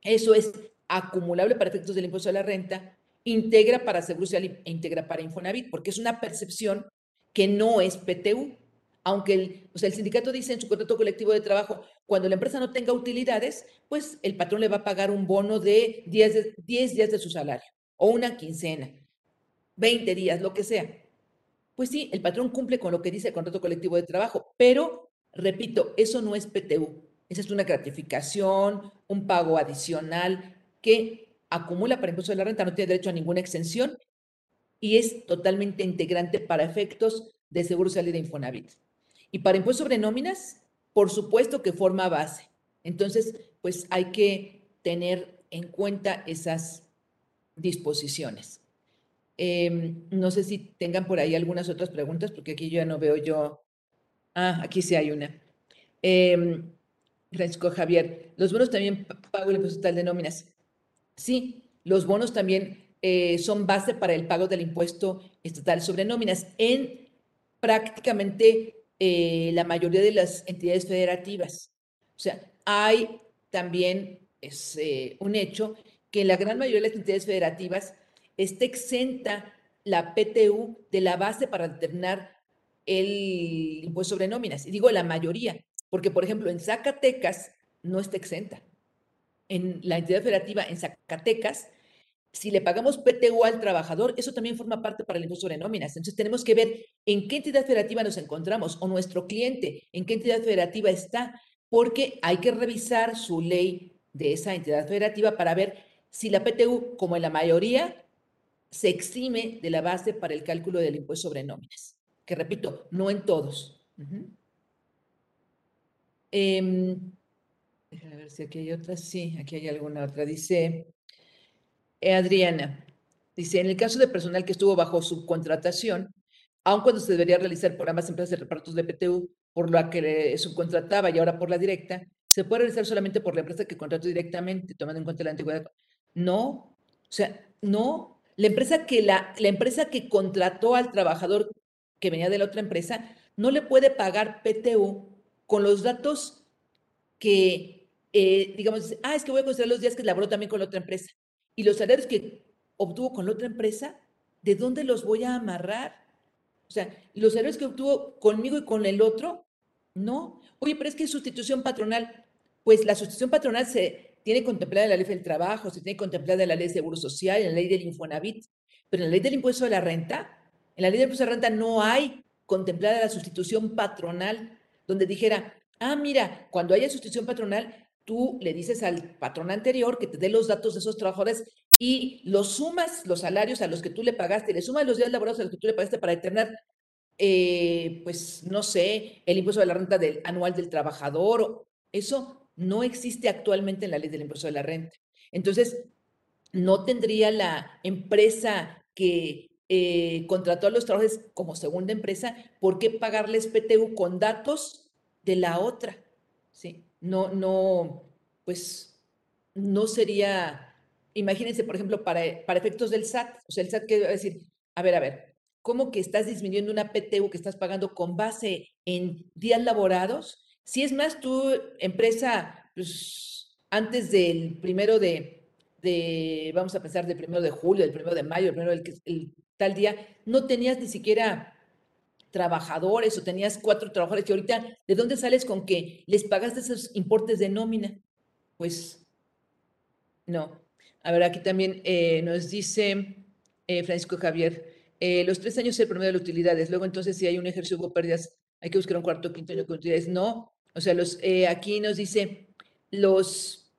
[SPEAKER 2] Eso es acumulable para efectos del impuesto a la renta, integra para Seguro e integra para Infonavit, porque es una percepción que no es PTU. Aunque el, o sea, el sindicato dice en su contrato colectivo de trabajo, cuando la empresa no tenga utilidades, pues el patrón le va a pagar un bono de 10, de, 10 días de su salario o una quincena, 20 días, lo que sea. Pues sí, el patrón cumple con lo que dice el contrato colectivo de trabajo, pero, repito, eso no es PTU. Esa es una gratificación, un pago adicional que acumula para impuesto de la renta, no tiene derecho a ninguna exención y es totalmente integrante para efectos de seguro social y de Infonavit. Y para impuesto sobre nóminas, por supuesto que forma base. Entonces, pues hay que tener en cuenta esas disposiciones. Em, no sé si tengan por ahí algunas otras preguntas, porque aquí yo ya no veo yo. Ah, aquí sí hay una. Eh, Francisco Javier, los bonos también pago el impuesto total de nóminas. Sí, los bonos también eh, son base para el pago del impuesto estatal sobre nóminas en prácticamente eh, la mayoría de las entidades federativas. O sea, hay también, es eh, un hecho, que en la gran mayoría de las entidades federativas está exenta la PTU de la base para determinar el impuesto sobre nóminas. Y digo la mayoría, porque, por ejemplo, en Zacatecas no está exenta. En la entidad federativa, en Zacatecas, si le pagamos PTU al trabajador, eso también forma parte para el impuesto sobre nóminas. Entonces tenemos que ver en qué entidad federativa nos encontramos o nuestro cliente, en qué entidad federativa está, porque hay que revisar su ley de esa entidad federativa para ver si la PTU, como en la mayoría, se exime de la base para el cálculo del impuesto sobre nóminas. Que repito, no en todos. Eh, déjame ver si aquí hay otra. Sí, aquí hay alguna otra. Dice eh, Adriana. Dice, en el caso de personal que estuvo bajo subcontratación, aun cuando se debería realizar por ambas empresas de repartos de PTU, por la que subcontrataba y ahora por la directa, se puede realizar solamente por la empresa que contrató directamente, tomando en cuenta la antigüedad. No, o sea, no. La empresa que, la, la empresa que contrató al trabajador que venía de la otra empresa no le puede pagar PTU con los datos que, eh, digamos, ah, es que voy a considerar los días que laboró también con la otra empresa. Y los salarios que obtuvo con la otra empresa, ¿de dónde los voy a amarrar? O sea, los salarios que obtuvo conmigo y con el otro, no. Oye, pero es que sustitución patronal, pues la sustitución patronal se tiene contemplada la ley del trabajo, se tiene contemplada la ley de seguro social, en la ley del Infonavit, pero en la ley del impuesto de la renta, en la ley del impuesto de la renta no hay contemplada la sustitución patronal donde dijera, ah, mira, cuando haya sustitución patronal, tú le dices al patrón anterior que te dé los datos de esos trabajadores y los sumas los salarios a los que tú le pagaste, le sumas los días laborados a los que tú le pagaste para determinar, eh, pues, no sé, el impuesto de la renta del, anual del trabajador. Eso no existe actualmente en la ley del impuesto de la renta. Entonces, no tendría la empresa que eh, contrató a los trabajadores como segunda empresa, ¿por qué pagarles PTU con datos de la otra? ¿Sí? No, no, pues no sería, imagínense, por ejemplo, para, para efectos del SAT, o sea, el SAT quiere decir, a ver, a ver, ¿cómo que estás disminuyendo una PTU que estás pagando con base en días laborados? Si es más, tu empresa, pues antes del primero de, vamos a pensar, del primero de julio, del primero de mayo, del primero del, el tal día, no tenías ni siquiera trabajadores o tenías cuatro trabajadores y ahorita, ¿de dónde sales con que les pagaste esos importes de nómina? Pues no. A ver, aquí también eh, nos dice eh, Francisco Javier, eh, los tres años es el promedio de las utilidades, luego entonces si hay un ejercicio hubo pérdidas, hay que buscar un cuarto quinto año con utilidades. No, o sea, los, aquí nos dice los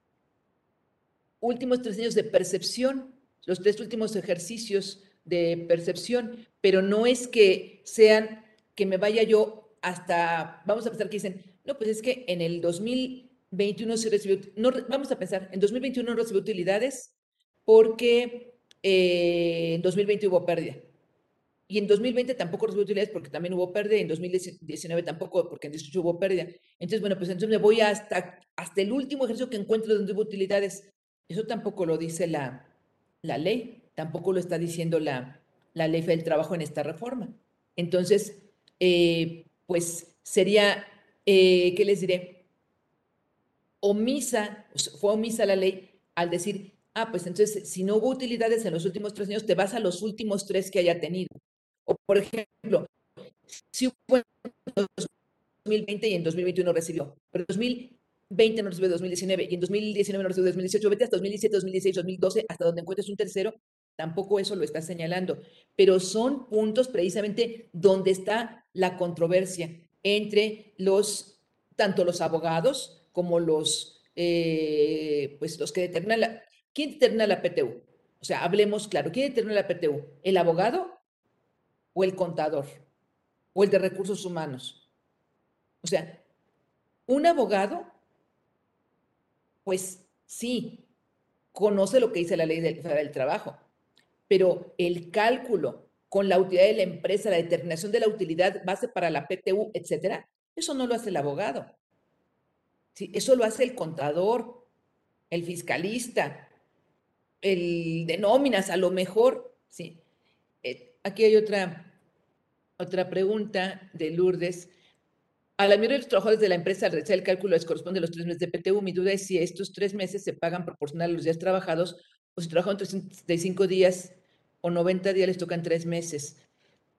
[SPEAKER 2] últimos tres años de percepción, los tres últimos ejercicios de percepción, pero no es que sean que me vaya yo hasta, vamos a pensar que dicen, no, pues es que en el 2021 se recibió, no, vamos a pensar, en 2021 no recibió utilidades porque eh, en 2020 hubo pérdida. Y en 2020 tampoco recibió utilidades porque también hubo pérdida, y en 2019 tampoco porque en 2018 hubo pérdida. Entonces, bueno, pues entonces me voy hasta, hasta el último ejercicio que encuentro donde hubo utilidades. Eso tampoco lo dice la, la ley, tampoco lo está diciendo la, la ley del trabajo en esta reforma. Entonces, eh, pues sería, eh, ¿qué les diré? Omisa, fue omisa la ley al decir, ah, pues entonces, si no hubo utilidades en los últimos tres años, te vas a los últimos tres que haya tenido. O, por ejemplo, si hubo en 2020 y en 2021 recibió, pero en 2020 no recibió 2019 y en 2019 no recibió 2018, vete hasta 2017, 2016, 2012, hasta donde encuentres un tercero, tampoco eso lo está señalando. Pero son puntos precisamente donde está la controversia entre los, tanto los abogados como los, eh, pues los que determinan la, ¿quién determina la PTU? O sea, hablemos claro, ¿quién determina la PTU? ¿El abogado o el contador o el de recursos humanos. O sea, un abogado, pues sí, conoce lo que dice la ley del, trabajo, pero el cálculo con la utilidad de la empresa, la determinación de la utilidad base para la PTU, etcétera, eso no lo hace el abogado. Sí, eso lo hace el contador, el fiscalista, el de nóminas, a lo mejor, sí. Aquí hay otra, otra pregunta de Lourdes. A la mayoría de los trabajadores de la empresa, al realizar el cálculo, les corresponde los tres meses de PTU. Mi duda es si estos tres meses se pagan proporcional a los días trabajados o si trabajan 365 días o 90 días les tocan tres meses.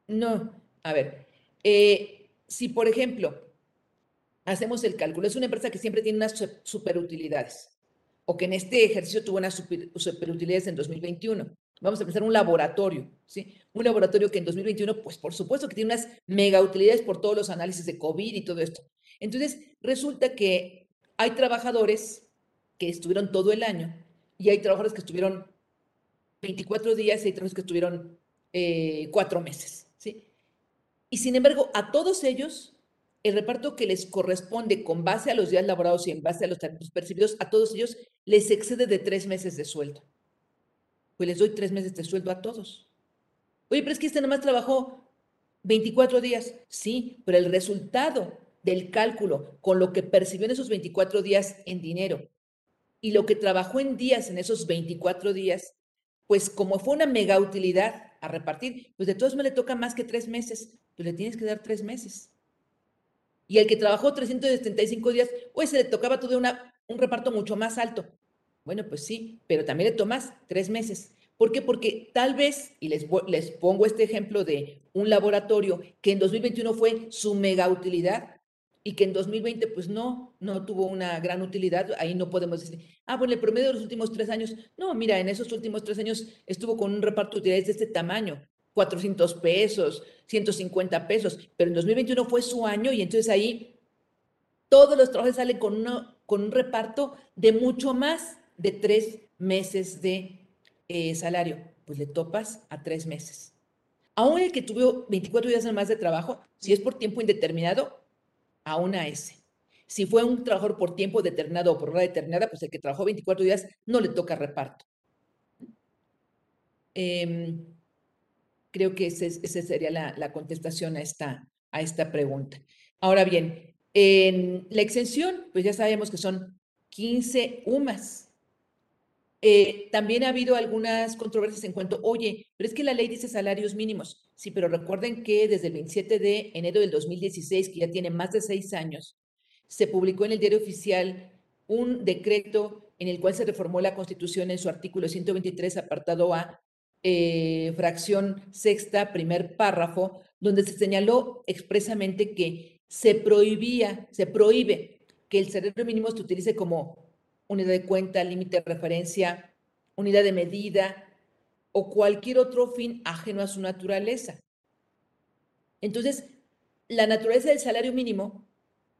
[SPEAKER 2] No, a ver, eh, si por ejemplo hacemos el cálculo, es una empresa que siempre tiene unas superutilidades o que en este ejercicio tuvo unas superutilidades en 2021 Vamos a pensar un laboratorio, ¿sí? Un laboratorio que en 2021, pues por supuesto que tiene unas mega utilidades por todos los análisis de COVID y todo esto. Entonces, resulta que hay trabajadores que estuvieron todo el año y hay trabajadores que estuvieron 24 días y hay trabajadores que estuvieron eh, cuatro meses, ¿sí? Y sin embargo, a todos ellos, el reparto que les corresponde con base a los días laborados y en base a los talentos percibidos, a todos ellos les excede de tres meses de sueldo pues les doy tres meses de sueldo a todos. Oye, pero es que este nomás trabajó 24 días. Sí, pero el resultado del cálculo con lo que percibió en esos 24 días en dinero y lo que trabajó en días en esos 24 días, pues como fue una mega utilidad a repartir, pues de todos me le toca más que tres meses, pues le tienes que dar tres meses. Y el que trabajó 375 días, pues se le tocaba todo una, un reparto mucho más alto. Bueno, pues sí, pero también le tomas tres meses. ¿Por qué? Porque tal vez, y les, les pongo este ejemplo de un laboratorio que en 2021 fue su mega utilidad y que en 2020 pues no, no tuvo una gran utilidad, ahí no podemos decir, ah, bueno, el promedio de los últimos tres años, no, mira, en esos últimos tres años estuvo con un reparto de utilidades de este tamaño, 400 pesos, 150 pesos, pero en 2021 fue su año y entonces ahí todos los trabajadores salen con, uno, con un reparto de mucho más de tres meses de eh, salario, pues le topas a tres meses. Aún el que tuvo 24 días más de trabajo, si es por tiempo indeterminado, a ese. Si fue un trabajador por tiempo determinado o por hora determinada, pues el que trabajó 24 días no le toca reparto. Em, creo que esa sería la, la, contestación a esta, a esta pregunta. Ahora bien, en la exención, pues ya sabemos que son 15 UMAS. Eh, también ha habido algunas controversias en cuanto, oye, pero es que la ley dice salarios mínimos. Sí, pero recuerden que desde el 27 de enero del 2016, que ya tiene más de seis años, se publicó en el diario oficial un decreto en el cual se reformó la Constitución en su artículo 123, apartado A, eh, fracción sexta, primer párrafo, donde se señaló expresamente que se prohibía, se prohíbe que el salario mínimo se utilice como unidad de cuenta, límite de referencia, unidad de medida o cualquier otro fin ajeno a su naturaleza. Entonces, la naturaleza del salario mínimo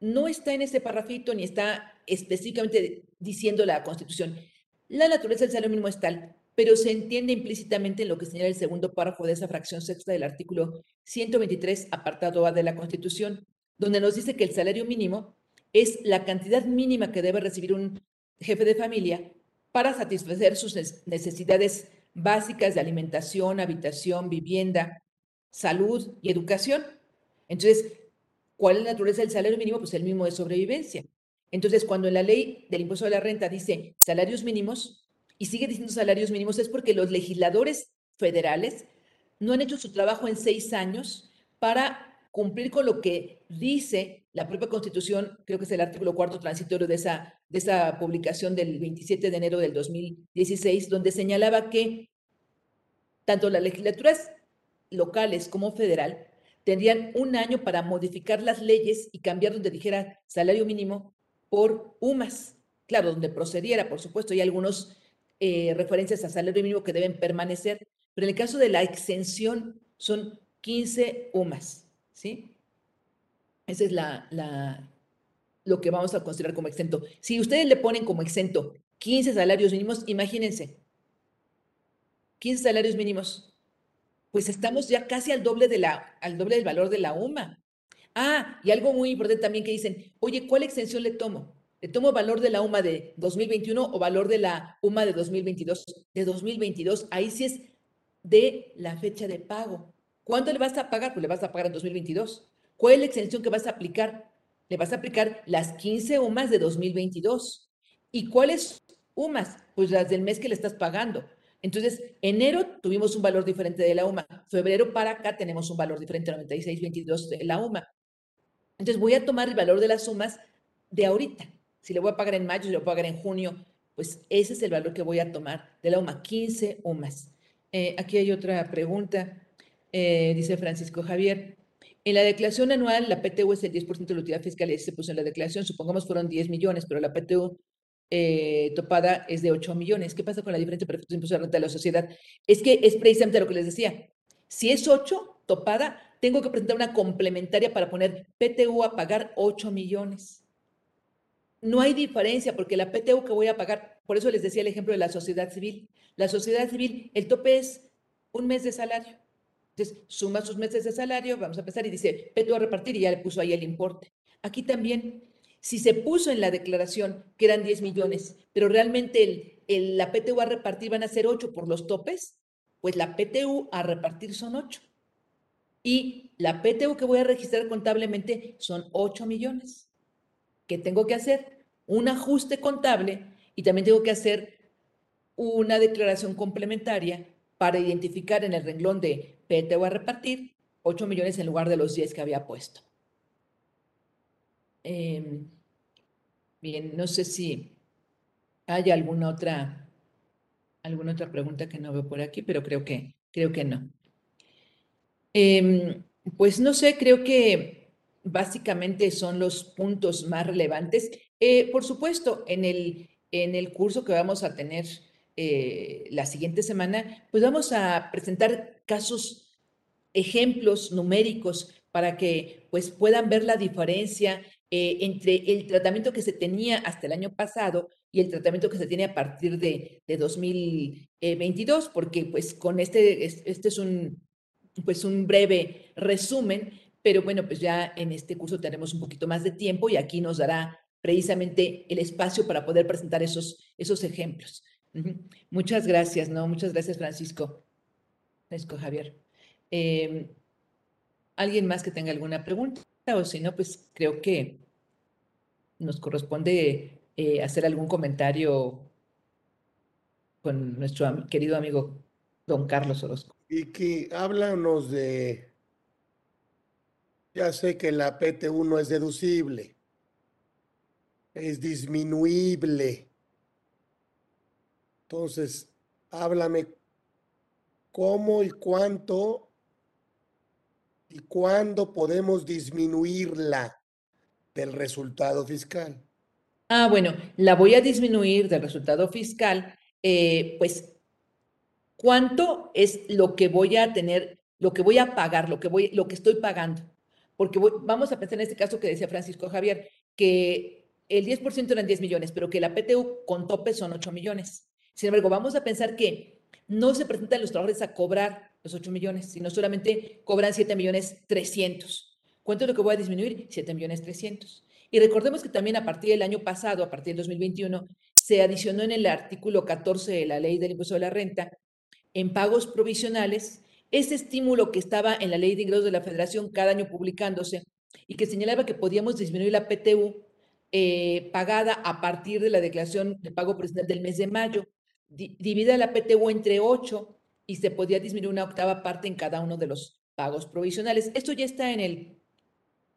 [SPEAKER 2] no está en ese parrafito ni está específicamente diciendo la Constitución. La naturaleza del salario mínimo es tal, pero se entiende implícitamente en lo que señala el segundo párrafo de esa fracción sexta del artículo 123, apartado A de la Constitución, donde nos dice que el salario mínimo es la cantidad mínima que debe recibir un jefe de familia para satisfacer sus necesidades básicas de alimentación, habitación, vivienda, salud y educación. Entonces, ¿cuál es la naturaleza del salario mínimo? Pues el mínimo de sobrevivencia. Entonces, cuando en la ley del impuesto a la renta dice salarios mínimos y sigue diciendo salarios mínimos, es porque los legisladores federales no han hecho su trabajo en seis años para cumplir con lo que dice la propia Constitución, creo que es el artículo cuarto transitorio de esa, de esa publicación del 27 de enero del 2016, donde señalaba que tanto las legislaturas locales como federal tendrían un año para modificar las leyes y cambiar donde dijera salario mínimo por UMAS. Claro, donde procediera, por supuesto, hay algunas eh, referencias a salario mínimo que deben permanecer, pero en el caso de la exención son 15 UMAS, ¿sí? Esa es lo que vamos a considerar como exento. Si ustedes le ponen como exento 15 salarios mínimos, imagínense, 15 salarios mínimos, pues estamos ya casi al doble, al doble del valor de la UMA. Ah, y algo muy importante también que dicen, oye, ¿cuál extensión le tomo? ¿Le tomo valor de la UMA de 2021 o valor de la UMA de 2022? De 2022, ahí sí es de la fecha de pago. ¿Cuándo le vas a pagar? Pues le vas a pagar en 2022. ¿Cuál es la extensión que vas a aplicar? Le vas a aplicar las 15 UMAS de 2022. ¿Y cuáles UMAS? Pues las del mes que le estás pagando. Entonces, enero tuvimos un valor diferente de la UMA. Febrero para acá tenemos un valor diferente, 96.22 de la UMA. Entonces voy a tomar el valor de las sumas de ahorita. Si le voy a pagar en mayo, si le voy a pagar en junio, pues ese es el valor que voy a tomar de la UMA, 15 UMAS. Eh, aquí hay otra pregunta, eh, dice Francisco Javier. En la declaración anual, la PTU es el 10% de la utilidad fiscal y se puso en la declaración, supongamos fueron 10 millones, pero la PTU eh, topada es de 8 millones. ¿Qué pasa con la diferencia de impuesto de renta de la sociedad? Es que es precisamente lo que les decía. Si es 8 topada, tengo que presentar una complementaria para poner PTU a pagar 8 millones. No hay diferencia porque la PTU que voy a pagar, por eso les decía el ejemplo de la sociedad civil. La sociedad civil, el tope es un mes de salario. Entonces, suma sus meses de salario, vamos a empezar y dice PTU a repartir y ya le puso ahí el importe. Aquí también, si se puso en la declaración que eran 10 millones, pero realmente el, el, la PTU a repartir van a ser 8 por los topes, pues la PTU a repartir son 8 y la PTU que voy a registrar contablemente son 8 millones. ¿Qué tengo que hacer? Un ajuste contable y también tengo que hacer una declaración complementaria para identificar en el renglón de PTU a repartir 8 millones en lugar de los 10 que había puesto. Em, bien, no sé si hay alguna otra, alguna otra pregunta que no veo por aquí, pero creo que, creo que no. Em, pues no sé, creo que básicamente son los puntos más relevantes. Eh, por supuesto, en el, en el curso que vamos a tener eh, la siguiente semana, pues vamos a presentar casos, ejemplos numéricos para que pues puedan ver la diferencia eh, entre el tratamiento que se tenía hasta el año pasado y el tratamiento que se tiene a partir de, de 2022, porque pues con este, este es un, pues un breve resumen, pero bueno, pues ya en este curso tenemos un poquito más de tiempo y aquí nos dará precisamente el espacio para poder presentar esos, esos ejemplos. Muchas gracias, ¿no? Muchas gracias, Francisco. Francisco Javier. Em, ¿Alguien más que tenga alguna pregunta? O si no, pues creo que nos corresponde eh, hacer algún comentario con nuestro querido amigo don Carlos Orozco.
[SPEAKER 1] Y que háblanos de, ya sé que la PTU no es deducible, es disminuible. Entonces, háblame cómo y cuánto y cuándo podemos disminuirla del resultado fiscal.
[SPEAKER 2] Ah, bueno, la voy a disminuir del resultado fiscal, eh, pues, ¿cuánto es lo que voy a tener, lo que voy a pagar, lo que voy, lo que estoy pagando? Porque vamos a pensar en este caso que decía Francisco Javier, que el 10% eran 10 millones, pero que la PTU con tope son 8 millones. Sin embargo, vamos a pensar que no se presentan los trabajadores a cobrar los 8 millones, sino solamente cobran 7 millones 300. ¿Cuánto es lo que voy a disminuir? 7 millones 300. Y recordemos que también a partir del año pasado, a partir del 2021, se adicionó en el artículo 14 de la ley del impuesto de la renta, en pagos provisionales, ese estímulo que estaba en la ley de ingresos de la federación cada año publicándose y que señalaba que podíamos disminuir la PTU eh, pagada a partir de la declaración de pago provisional del mes de mayo, divida la PTU entre 8 y se podía disminuir una octava parte en cada uno de los pagos provisionales. Esto ya está en el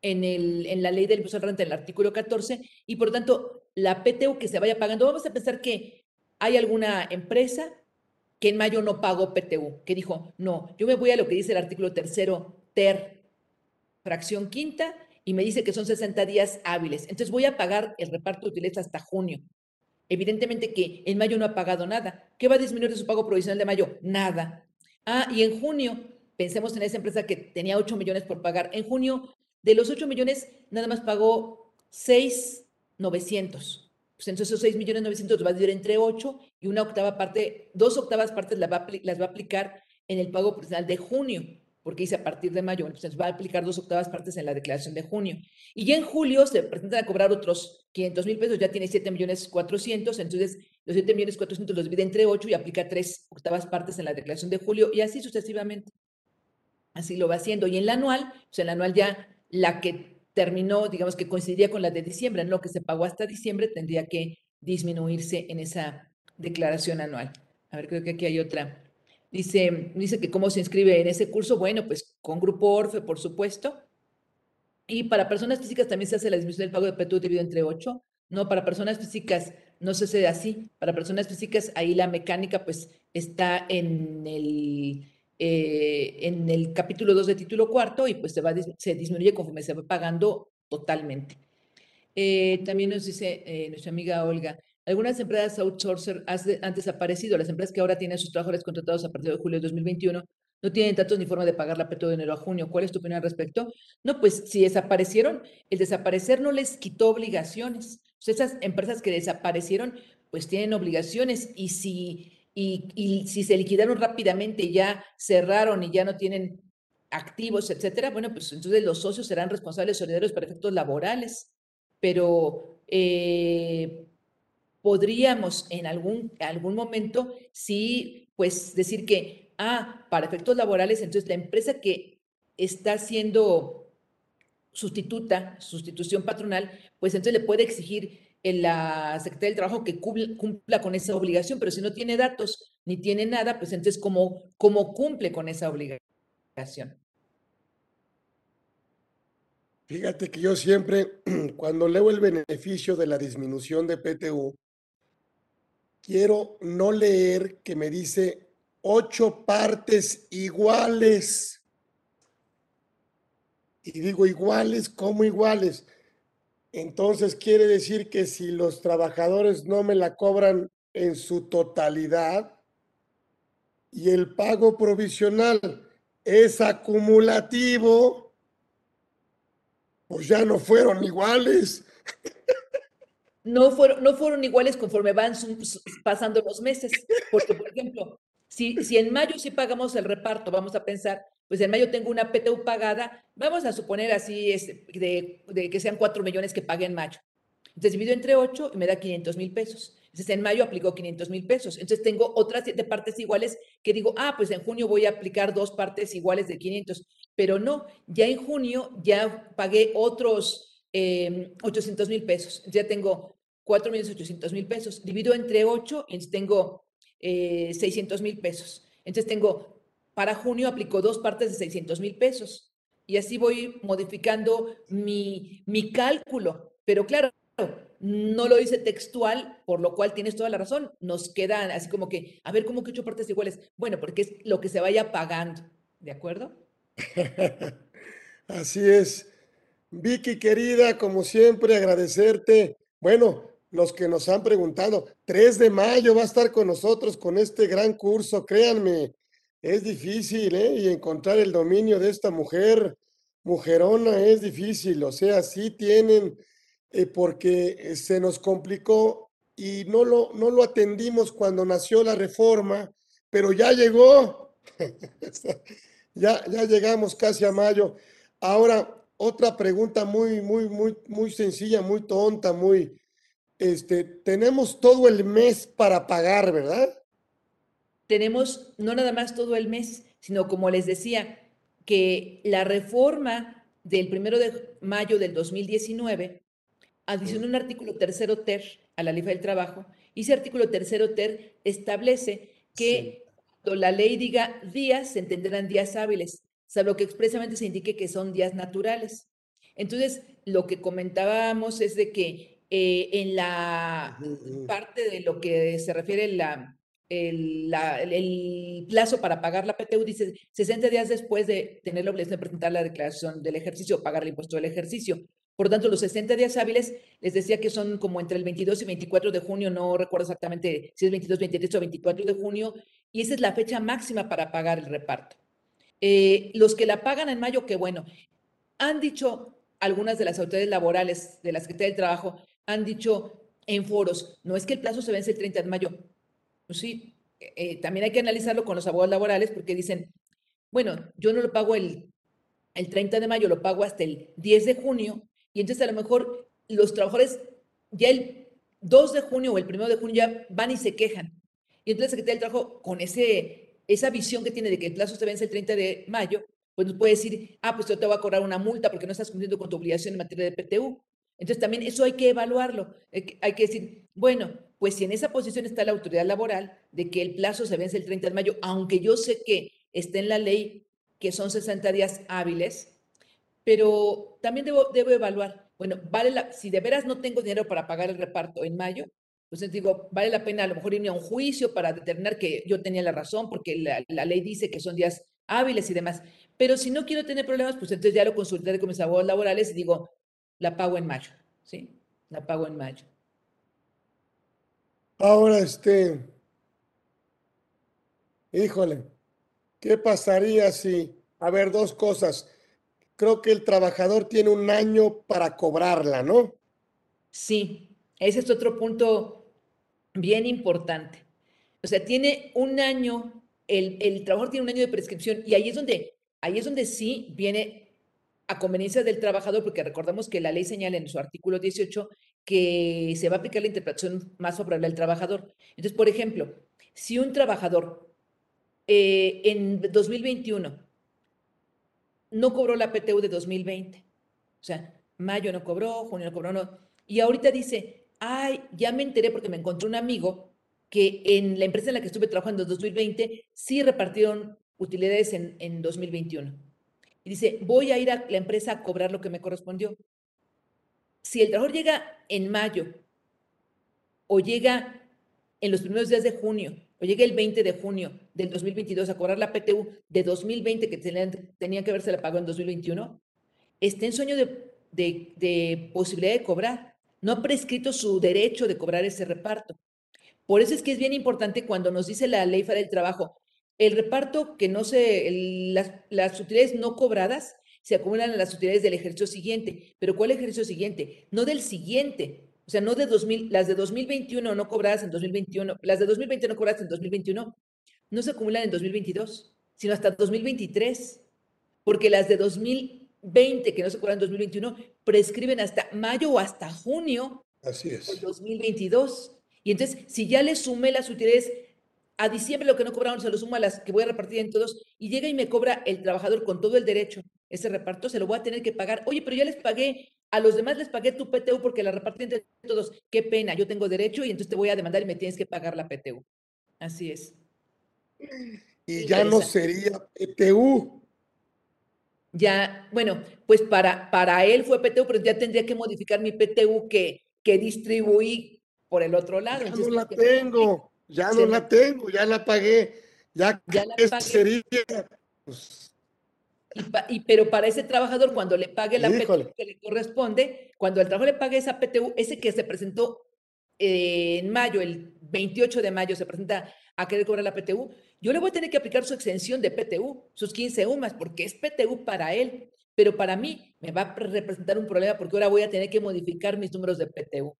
[SPEAKER 2] en, el, en la ley del impuesto de renta, en el artículo 14, y por tanto, la PTU que se vaya pagando, vamos a pensar que hay alguna empresa que en mayo no pagó PTU, que dijo, no, yo me voy a lo que dice el artículo tercero, ter, fracción quinta, y me dice que son 60 días hábiles. Entonces voy a pagar el reparto de utilidades hasta junio. Evidentemente que en mayo no ha pagado nada. ¿Qué va a disminuir de su pago provisional de mayo? Nada. Ah, y en junio, pensemos en esa empresa que tenía 8 millones por pagar. En junio de los 8 millones, nada más pagó 6,900. Pues entonces esos 6 millones 900 va a dividir entre 8 y una octava parte, dos octavas partes las va las va a aplicar en el pago personal de junio, porque dice a partir de mayo, entonces va a aplicar dos octavas partes en la declaración de junio. Y ya en julio se presentan a cobrar otros 500 mil pesos, ya tiene 7 millones 400, entonces los 7 millones 400 los divide entre 8 y aplica tres octavas partes en la declaración de julio y así sucesivamente. Así lo va haciendo. Y en la anual, pues en la anual ya la que terminó, digamos que coincidía con la de diciembre, en lo que se pagó hasta diciembre tendría que disminuirse en esa declaración anual. A ver, creo que aquí hay otra. Dice, dice que cómo se inscribe en ese curso. Bueno, pues con Grupo Orfe, por supuesto. Y para personas físicas también se hace la disminución del pago de PTU dividido entre 8. No, para personas físicas no se hace así. Para personas físicas ahí la mecánica pues está en el eh, en el capítulo 2 de título cuarto y pues se, va, se disminuye conforme se va pagando totalmente. Eh, también nos dice eh, nuestra amiga Olga, algunas empresas outsourcer han desaparecido, las empresas que ahora tienen sus trabajadores contratados a partir de julio de 2021 no tienen datos ni forma de pagar la PTO de enero a junio. ¿Cuál es tu opinión al respecto? No, pues si desaparecieron, el desaparecer no les quitó obligaciones. esas empresas que desaparecieron, pues tienen obligaciones y si y, si se liquidaron rápidamente y ya cerraron y ya no tienen activos, etcétera, bueno, pues entonces los socios serán responsables solidarios para efectos laborales, pero eh, podríamos en algún, algún momento sí, pues decir que, ah, para efectos laborales, entonces la empresa que está siendo sustituta, sustitución patronal, pues entonces le puede exigir la Secretaría del Trabajo que cumpla, con esa obligación, pero si no tiene datos ni tiene nada, pues entonces, ¿cómo, cómo cumple con esa obligación?
[SPEAKER 1] Fíjate que yo siempre, cuando leo el beneficio de la disminución de PTU, quiero no leer que me dice ocho partes iguales. Y digo iguales, ¿cómo iguales? Entonces quiere decir que si los trabajadores no me la cobran en su totalidad y el pago provisional es acumulativo, pues ya no fueron iguales.
[SPEAKER 2] No fueron, no fueron iguales conforme van pasando los meses. Porque, por ejemplo, si, si en mayo sí pagamos el reparto, vamos a pensar, pues en mayo tengo una PTU pagada, vamos a suponer así es de, que sean 4 millones que pague en mayo. Entonces divido entre 8 y me da 500 mil pesos. Entonces en mayo aplicó 500 mil pesos. Entonces tengo otras siete partes iguales que digo, ah, pues en junio voy a aplicar dos partes iguales de 500. Pero no, ya en junio ya pagué otros 800 em, mil pesos. Ya tengo 4 millones 800 mil pesos. Divido entre 8 y tengo 600 eh, mil pesos. Entonces tengo para junio aplicó dos partes de 600 mil pesos. Y así voy modificando mi, mi cálculo. Pero claro, no lo dice textual, por lo cual tienes toda la razón. Nos quedan así como que, a ver, ¿cómo que ocho partes iguales? Bueno, porque es lo que se vaya pagando, ¿de acuerdo?
[SPEAKER 1] así es. Vicky, querida, como siempre, agradecerte. Bueno, los que nos han preguntado, 3 de mayo va a estar con nosotros con este gran curso, créanme, es difícil, ¿eh? Y encontrar el dominio de esta mujer, mujerona, es difícil, o sea, sí tienen eh, porque eh, se nos complicó y no lo, no lo atendimos cuando nació la reforma, pero ya llegó, ya, ya llegamos casi a mayo. Ahora, otra pregunta muy, muy, muy, muy sencilla, muy tonta, muy, este, tenemos todo el mes para pagar, ¿verdad?
[SPEAKER 2] Tenemos no nada más todo el mes, sino como les decía, que la reforma del primero de mayo del 2019 adicionó un artículo tercero ter a la ley del trabajo y ese artículo tercero ter establece que cuando la ley diga días, se entenderán días hábiles, salvo que expresamente se indique que son días naturales. Entonces, lo que comentábamos es de que eh, en la parte de lo que se refiere la, el, el, plazo para pagar la PTU dice 60 días después de tener la obligación de presentar la declaración del ejercicio o pagar el impuesto del ejercicio. Por lo tanto, los 60 días hábiles, les decía que son como entre el 22 y 24 de junio, no recuerdo exactamente si es 22, 23 o 24 de junio, y esa es la fecha máxima para pagar el reparto. Eh, los que la pagan en mayo, qué bueno. Han dicho algunas de las autoridades laborales de la Secretaría del Trabajo, han dicho en foros, no es que el plazo se vence el 30 de mayo. Pues sí, eh, también hay que analizarlo con los abogados laborales porque dicen, bueno, yo no lo pago el, el 30 de mayo, lo pago hasta el 10 de junio y entonces a lo mejor los trabajadores ya el 2 de junio o el 1 de junio ya van y se quejan. Y entonces la Secretaría del Trabajo, con ese, esa visión que tiene de que el plazo se vence el 30 de mayo, pues nos puede decir, ah, pues yo te voy a cobrar una multa porque no estás cumpliendo con tu obligación en materia de PTU. Entonces también eso hay que evaluarlo. Hay que decir, bueno, pues si en esa posición está la autoridad laboral de que el plazo se vence el 30 de mayo, aunque yo sé que está en la ley que son 60 días hábiles, pero también debo, debo evaluar, bueno, vale la, si de veras no tengo dinero para pagar el reparto en mayo, pues digo, vale la pena a lo mejor irme a un juicio para determinar que yo tenía la razón, porque la, la, ley dice que son días hábiles y demás. Pero si no quiero tener problemas, pues entonces ya lo consultaré con mis abogados laborales y digo, la pago en mayo, ¿sí? La pago en mayo.
[SPEAKER 1] Ahora, este, híjole, ¿qué pasaría si, a ver, dos cosas creo que el trabajador tiene un año para cobrarla, ¿no?
[SPEAKER 2] Sí, ese es otro punto bien importante. O sea, tiene un año, el, el, trabajador tiene un año de prescripción y ahí es donde, ahí es donde sí viene a conveniencia del trabajador, porque recordamos que la ley señala en su artículo 18 que se va a aplicar la interpretación más favorable al trabajador. Entonces, por ejemplo, si un trabajador eh, en 2021 no cobró la PTU de 2020. O sea, mayo no cobró, junio no cobró. Y ahorita dice, ay, ya me enteré porque me encontré un amigo que en la empresa en la que estuve trabajando en 2020 sí repartieron utilidades en, en 2021. Y dice, voy a ir a la empresa a cobrar lo que me correspondió. Si el trabajador llega en mayo o llega en los primeros días de junio o llegue el 20 de junio del 2022 a cobrar la PTU de 2020 que tenía que haberse la pagado en 2021, está en sueño de, de, posibilidad de cobrar. No ha prescrito su derecho de cobrar ese reparto. Por eso es que es bien importante cuando nos dice la ley del trabajo, el reparto que no se, las, las utilidades no cobradas se acumulan a las utilidades del ejercicio siguiente. ¿Pero cuál ejercicio siguiente? No del siguiente, o sea, no de 2000, las de 2021 no cobradas en 2021, las de 2020 no cobradas en 2021, no se acumulan en 2022, sino hasta 2023, porque las de 2020 que no se cobran en 2021 prescriben hasta mayo o hasta junio
[SPEAKER 1] Así es.
[SPEAKER 2] del 2022. Y entonces, si ya le sumé las utilidades a diciembre lo que no cobraron, se lo sumo a las que voy a repartir en todos, y llega y me cobra el trabajador con todo el derecho ese reparto, se lo voy a tener que pagar. Oye, pero ya les pagué a los demás les pagué tu PTU porque la repartí entre todos. Qué pena, yo tengo derecho y entonces te voy a demandar y me tienes que pagar la PTU. Así es.
[SPEAKER 1] Y ya no sería PTU.
[SPEAKER 2] Ya, bueno, pues para, para él fue PTU, pero ya tendría que modificar mi PTU que que distribuí por el otro lado.
[SPEAKER 1] Ya no la tengo, ya no la tengo, ya la pagué, ya, ya la pagué. sería. Pues,
[SPEAKER 2] y, pero para ese trabajador, cuando le pague la PTU que le corresponde, cuando el trabajador le pague esa PTU, ese que se presentó en mayo, el 28 de mayo, se presenta a querer cobrar la PTU, yo le voy a tener que aplicar su exención de PTU, sus 15 UMAS, porque es PTU para él, pero para mí me va a representar un problema porque ahora voy a tener que modificar mis números de PTU.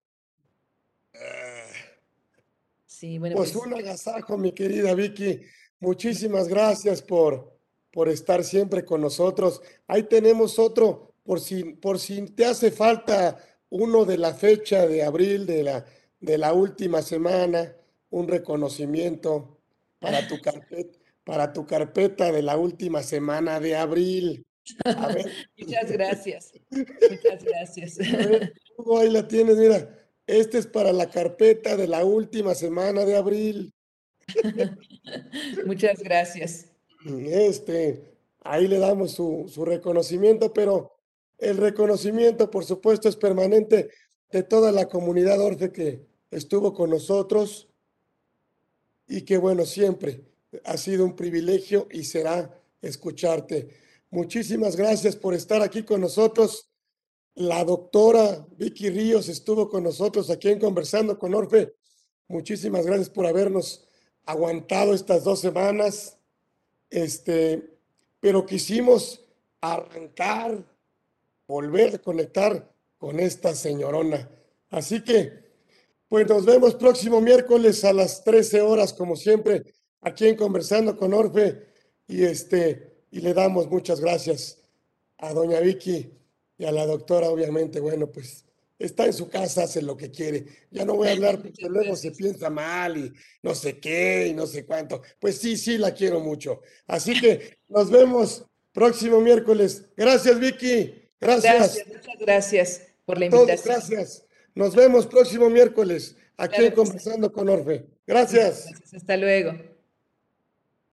[SPEAKER 1] Sí, bueno, pues, pues un agasajo, mi querida Vicky. Muchísimas gracias por, por estar siempre con nosotros. Ahí tenemos otro, por si, por si te hace falta uno de la fecha de abril de la, de la última semana, un reconocimiento para tu carpeta, para tu carpeta de la última semana de abril.
[SPEAKER 2] Muchas gracias. Muchas gracias.
[SPEAKER 1] ahí la tienes, mira. Este es para la carpeta de la última semana de abril.
[SPEAKER 2] Muchas gracias.
[SPEAKER 1] Este, ahí le damos su, su reconocimiento, pero el reconocimiento, por supuesto, es permanente de toda la comunidad Orfe que estuvo con nosotros y que, bueno, siempre ha sido un privilegio y será escucharte. Muchísimas gracias por estar aquí con nosotros. La doctora Vicky Ríos estuvo con nosotros aquí en Conversando con Orfe. Muchísimas gracias por habernos aguantado estas dos semanas. Este, pero quisimos arrancar, volver a conectar con esta señorona. Así que, pues nos vemos próximo miércoles a las 13 horas, como siempre, aquí en Conversando con Orfe. Y este, y le damos muchas gracias a doña Vicky y a la doctora, obviamente, bueno, pues está en su casa, hace lo que quiere. Ya no voy a hablar porque luego se piensa mal y no sé qué y no sé cuánto. Pues sí, sí, la quiero mucho. Así que nos vemos próximo miércoles. Gracias, Vicky. Gracias.
[SPEAKER 2] muchas gracias por la invitación.
[SPEAKER 1] gracias. Nos vemos próximo miércoles aquí Conversando con Orfe. gracias.
[SPEAKER 2] Hasta luego.